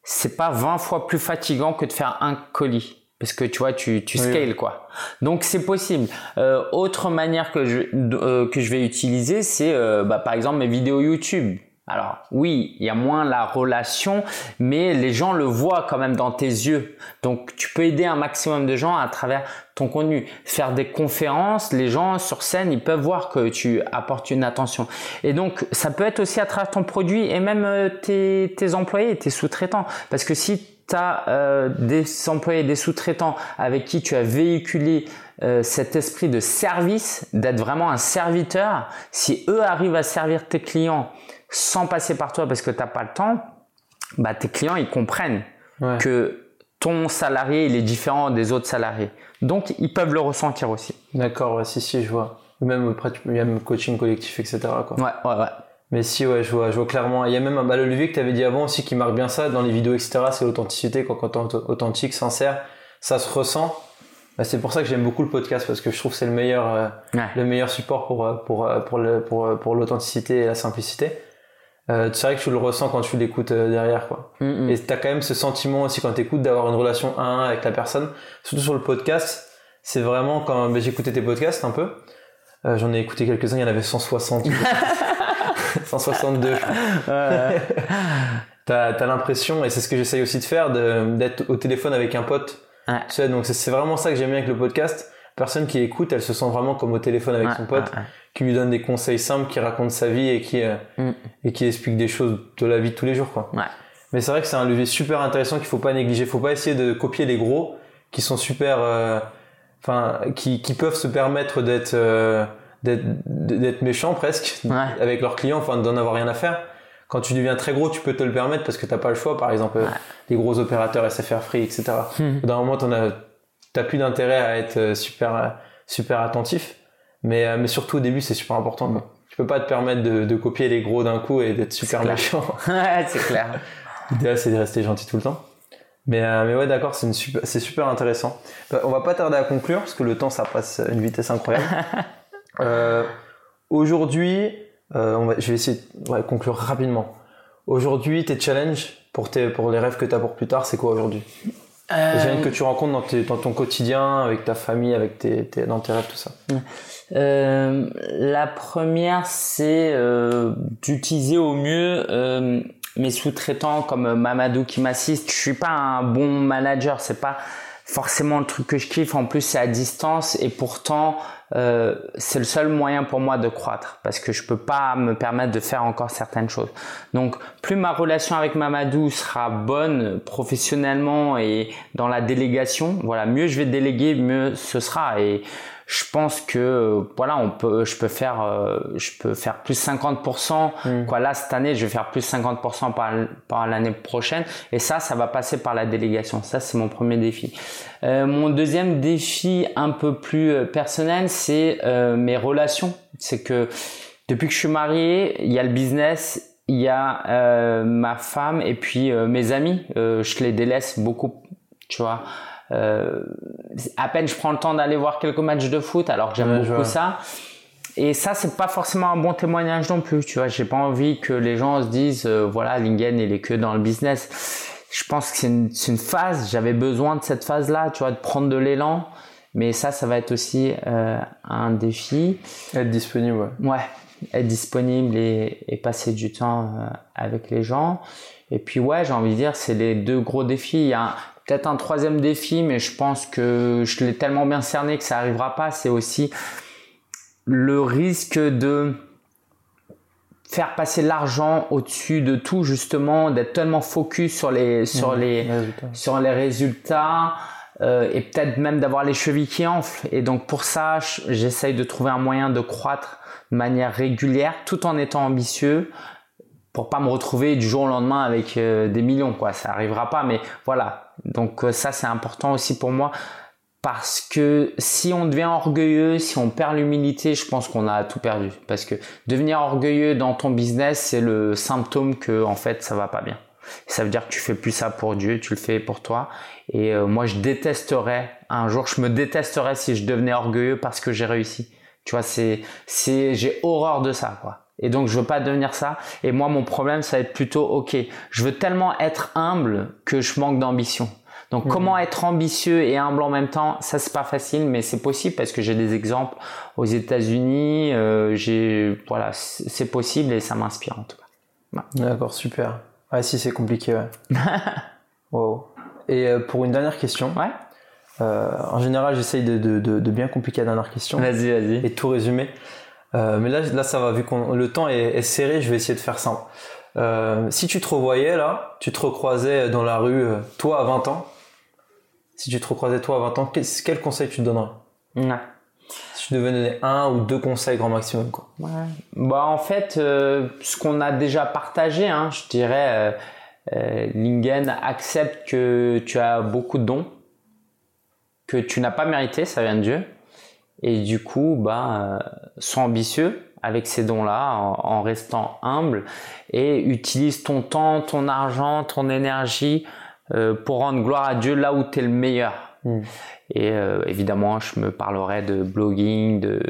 c'est pas 20 fois plus fatigant que de faire un colis. Parce que tu vois, tu, tu scales quoi. Donc c'est possible. Euh, autre manière que je, euh, que je vais utiliser, c'est euh, bah, par exemple mes vidéos YouTube. Alors oui, il y a moins la relation, mais les gens le voient quand même dans tes yeux. Donc tu peux aider un maximum de gens à travers ton contenu. Faire des conférences, les gens sur scène, ils peuvent voir que tu apportes une attention. Et donc ça peut être aussi à travers ton produit et même euh, tes, employés, tes sous-traitants. Parce que si tu as euh, des employés, des sous-traitants avec qui tu as véhiculé euh, cet esprit de service, d'être vraiment un serviteur, si eux arrivent à servir tes clients sans passer par toi parce que tu n'as pas le temps, bah, tes clients, ils comprennent que ton salarié, il est différent des autres salariés. Donc, ils peuvent le ressentir aussi. D'accord, si, si, je vois. Même, même coaching collectif, etc. Quoi. Ouais, ouais, ouais. Mais si, ouais, je vois, je vois clairement. Il y a même bah, le levier que tu avais dit avant aussi qui marque bien ça dans les vidéos, etc. C'est l'authenticité. Quand, quand es authentique, sincère, ça se ressent. Bah, c'est pour ça que j'aime beaucoup le podcast parce que je trouve que c'est le meilleur, euh, le meilleur support pour, euh, pour, euh, pour, le, pour, pour l'authenticité et la simplicité euh, c'est vrai que tu le ressens quand tu l'écoutes euh, derrière quoi. Mm, mm. Et t'as quand même ce sentiment aussi quand t'écoutes d'avoir une relation 1 à 1 avec la personne, surtout sur le podcast. C'est vraiment quand ben, j'écoutais tes podcasts un peu. Euh, J'en ai écouté quelques-uns, il y en avait 160. 162. Ouais. t'as as, l'impression, et c'est ce que j'essaye aussi de faire, d'être au téléphone avec un pote. Tu sais, donc c'est vraiment ça que j'aime bien avec le podcast personne qui écoute, elle se sent vraiment comme au téléphone avec son pote, qui lui donne des conseils simples, qui raconte sa vie et qui, euh, mm. et qui explique des choses de la vie de tous les jours, quoi. Mais c'est vrai que c'est un levier super intéressant qu'il faut pas négliger. Faut pas essayer de copier les gros qui sont super, euh, enfin, qui, qui peuvent se permettre d'être, euh, d'être méchants presque avec leurs clients, enfin, d'en avoir rien à faire quand tu deviens très gros, tu peux te le permettre parce que t'as pas le choix. Par exemple, les gros opérateurs SFR Free, etc. Hmm. D'un moment, t'en as t'as plus d'intérêt à être euh, super euh, super attentif. Mais euh, mais surtout au début, c'est super important. Quoi. Tu peux pas te permettre de, de copier les gros d'un coup et d'être super méchant. c'est clair. L'idéal, c'est de rester gentil tout le temps. Mais, mais ouais, d'accord, c'est super, super intéressant. Bah, on va pas tarder à conclure parce que le temps, ça passe à une vitesse incroyable. euh, aujourd'hui, euh, je vais essayer de conclure rapidement. Aujourd'hui, tes challenges pour, tes, pour les rêves que tu as pour plus tard, c'est quoi aujourd'hui? Euh... que tu rencontres dans, dans, ton quotidien, avec ta famille, avec tes, tes, dans tes rêves, tout ça euh, La première, c'est euh, d'utiliser au mieux euh, mes sous-traitants comme Mamadou qui m'assiste. Je suis pas un bon manager, c'est pas forcément le truc que je kiffe. En plus, c'est à distance et pourtant, euh, c'est le seul moyen pour moi de croître parce que je peux pas me permettre de faire encore certaines choses. Donc, plus ma relation avec Mamadou sera bonne professionnellement et dans la délégation, voilà, mieux je vais déléguer, mieux ce sera. Et je pense que voilà on peut je peux faire euh, je peux faire plus 50% hmm. quoi là cette année je vais faire plus 50% par par l'année prochaine. Et ça ça va passer par la délégation. Ça c'est mon premier défi. Euh, mon deuxième défi un peu plus euh, personnel c'est euh, mes relations. C'est que depuis que je suis marié il y a le business il y a ma femme et puis mes amis. Je les délaisse beaucoup tu vois. euh, à peine je prends le temps d'aller voir quelques matchs de foot alors que j'aime beaucoup ça. Et ça, c'est pas forcément un bon témoignage non plus, tu vois. J'ai pas envie que les gens se disent, euh, voilà, Lingen, il est que dans le business. Je pense que c'est une, une, phase, j'avais besoin de cette phase-là, tu vois, de prendre de l'élan. Mais ça, ça va être aussi euh, un défi. Être disponible, ouais. Ouais, être disponible et, et passer du temps euh, avec les gens. Et puis ouais, j'ai envie de dire, c'est les deux gros défis. Il y a, Peut-être un troisième défi, mais je pense que je l'ai tellement bien cerné que ça arrivera pas. C'est aussi le risque de faire passer l'argent au-dessus de tout justement d'être tellement focus sur les sur mmh, les résultats. sur les résultats euh, et peut-être même d'avoir les chevilles qui enflent et donc pour ça j'essaye de trouver un moyen de croître de manière régulière tout en étant ambitieux pour pas me retrouver du jour au lendemain avec des millions quoi ça arrivera pas mais voilà donc ça c'est important aussi pour moi parce que si on devient orgueilleux, si on perd l'humilité, je pense qu'on a tout perdu. Parce que devenir orgueilleux dans ton business, c'est le symptôme que en fait ça va pas bien. Ça veut dire que tu fais plus ça pour Dieu, tu le fais pour toi. Et euh, moi, je détesterais un jour, je me détesterais si je devenais orgueilleux parce que j'ai réussi. Tu vois, c'est, c'est, j'ai horreur de ça, quoi. Et donc, je veux pas devenir ça. Et moi, mon problème, ça va être plutôt, ok, je veux tellement être humble que je manque d'ambition. Donc, mhm. comment être ambitieux et humble en même temps, ça c'est pas facile, mais c'est possible parce que j'ai des exemples aux États-Unis. Euh, j'ai, voilà, c'est possible et ça m'inspire en tout cas. D'accord, super. Ah si, c'est compliqué. Ouais. wow. Et euh, pour une dernière question. Ouais. Euh, en général, j'essaye de, de, de, bien compliquer la dernière question. Vas-y, vas-y. Et tout résumer. Euh, mais là, là, ça va. Vu que le temps est, est, serré, je vais essayer de faire simple. Euh, si tu te revoyais là, tu te recroisais dans la rue, euh, toi à 20 ans, si tu te recroisais toi à 20 ans, quel, quel conseil tu te donnerais? Ouais. Si tu devais donner un ou deux conseils grand maximum, quoi. Ouais. Bah en fait, euh, ce qu'on a déjà partagé, hein, je dirais, Lingen accepte que tu as beaucoup de dons, que tu n'as pas mérité, ça vient de Dieu, et du coup, bah, sois ambitieux avec ces dons-là, en, restant humble, et utilise ton temps, ton argent, ton énergie euh, pour rendre gloire à Dieu là où tu es le meilleur. Hmm. Et euh, évidemment, je me parlerai de blogging, de,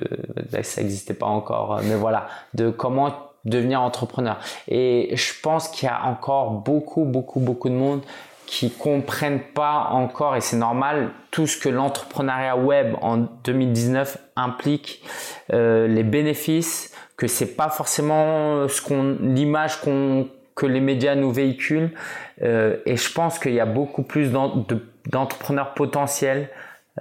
ça n'existait pas encore, mais voilà, de comment devenir entrepreneur. Et je pense qu'il y a encore beaucoup, beaucoup, beaucoup de monde qui comprennent pas encore, et c'est normal, tout ce que l'entrepreneuriat web en 2019 implique, euh, les bénéfices, que c'est pas forcément ce qu'on, l'image qu'on que les médias nous véhiculent. Euh, et je pense qu'il y a beaucoup plus d'entrepreneurs potentiels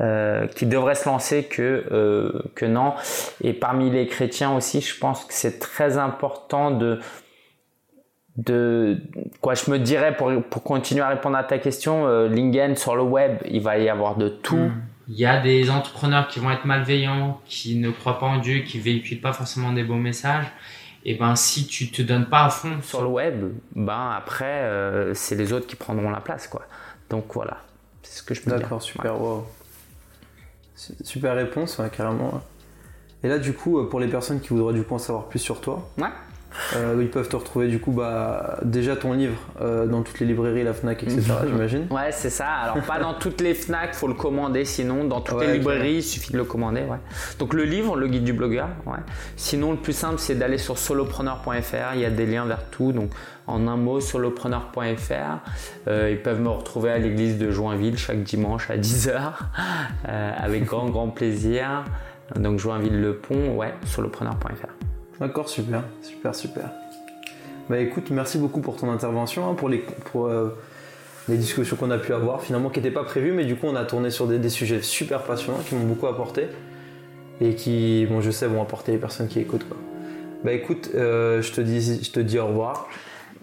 euh, qui devraient se lancer que euh, que non. Et parmi les chrétiens aussi, je pense que c'est très important de de quoi je me dirais pour, pour continuer à répondre à ta question euh, Lingen sur le web il va y avoir de tout mm. il y a des entrepreneurs qui vont être malveillants qui ne croient pas en Dieu qui véhiculent pas forcément des beaux messages et ben si tu te donnes pas à fond sur le web, ben après euh, c'est les autres qui prendront la place quoi. Donc voilà, c'est ce que je peux dire. D'accord, super, wow. Super réponse, carrément. Et là du coup, euh, pour les personnes qui voudraient du coup en savoir plus sur toi, ouais. Euh, ils peuvent te retrouver du coup bah, déjà ton livre euh, dans toutes les librairies, la FNAC, etc. Mhm. j'imagine. Ouais, c'est ça. Alors pas dans toutes les FNAC, faut le commander. Sinon, dans toutes les librairies, il suffit de le commander. Ouais. Donc le livre, le guide du blogueur. Ouais. Sinon, le plus simple, c'est d'aller sur solopreneur.fr. Il y a des liens vers tout. Donc en un mot, solopreneur.fr. Euh, ils peuvent me retrouver à l'église de Joinville chaque dimanche à 10h avec grand grand plaisir. Donc Joinville-le-Pont, ouais, solopreneur.fr. D'accord, super, super, super. Bah écoute, merci beaucoup pour ton intervention, hein, pour les, pour, euh, les discussions qu'on a pu avoir, finalement qui n'étaient pas prévues, mais du coup on a tourné sur des, sujets super passionnants qui m'ont beaucoup apporté et qui, bon, je sais, vont apporter les personnes qui écoutent. Quoi. Bah écoute, euh, je, te dis, je te dis au revoir.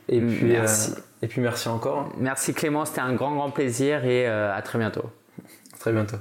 Et puis, merci. Euh, et puis merci encore. Merci Clément, c'était un grand, grand plaisir et à très bientôt. À très bientôt.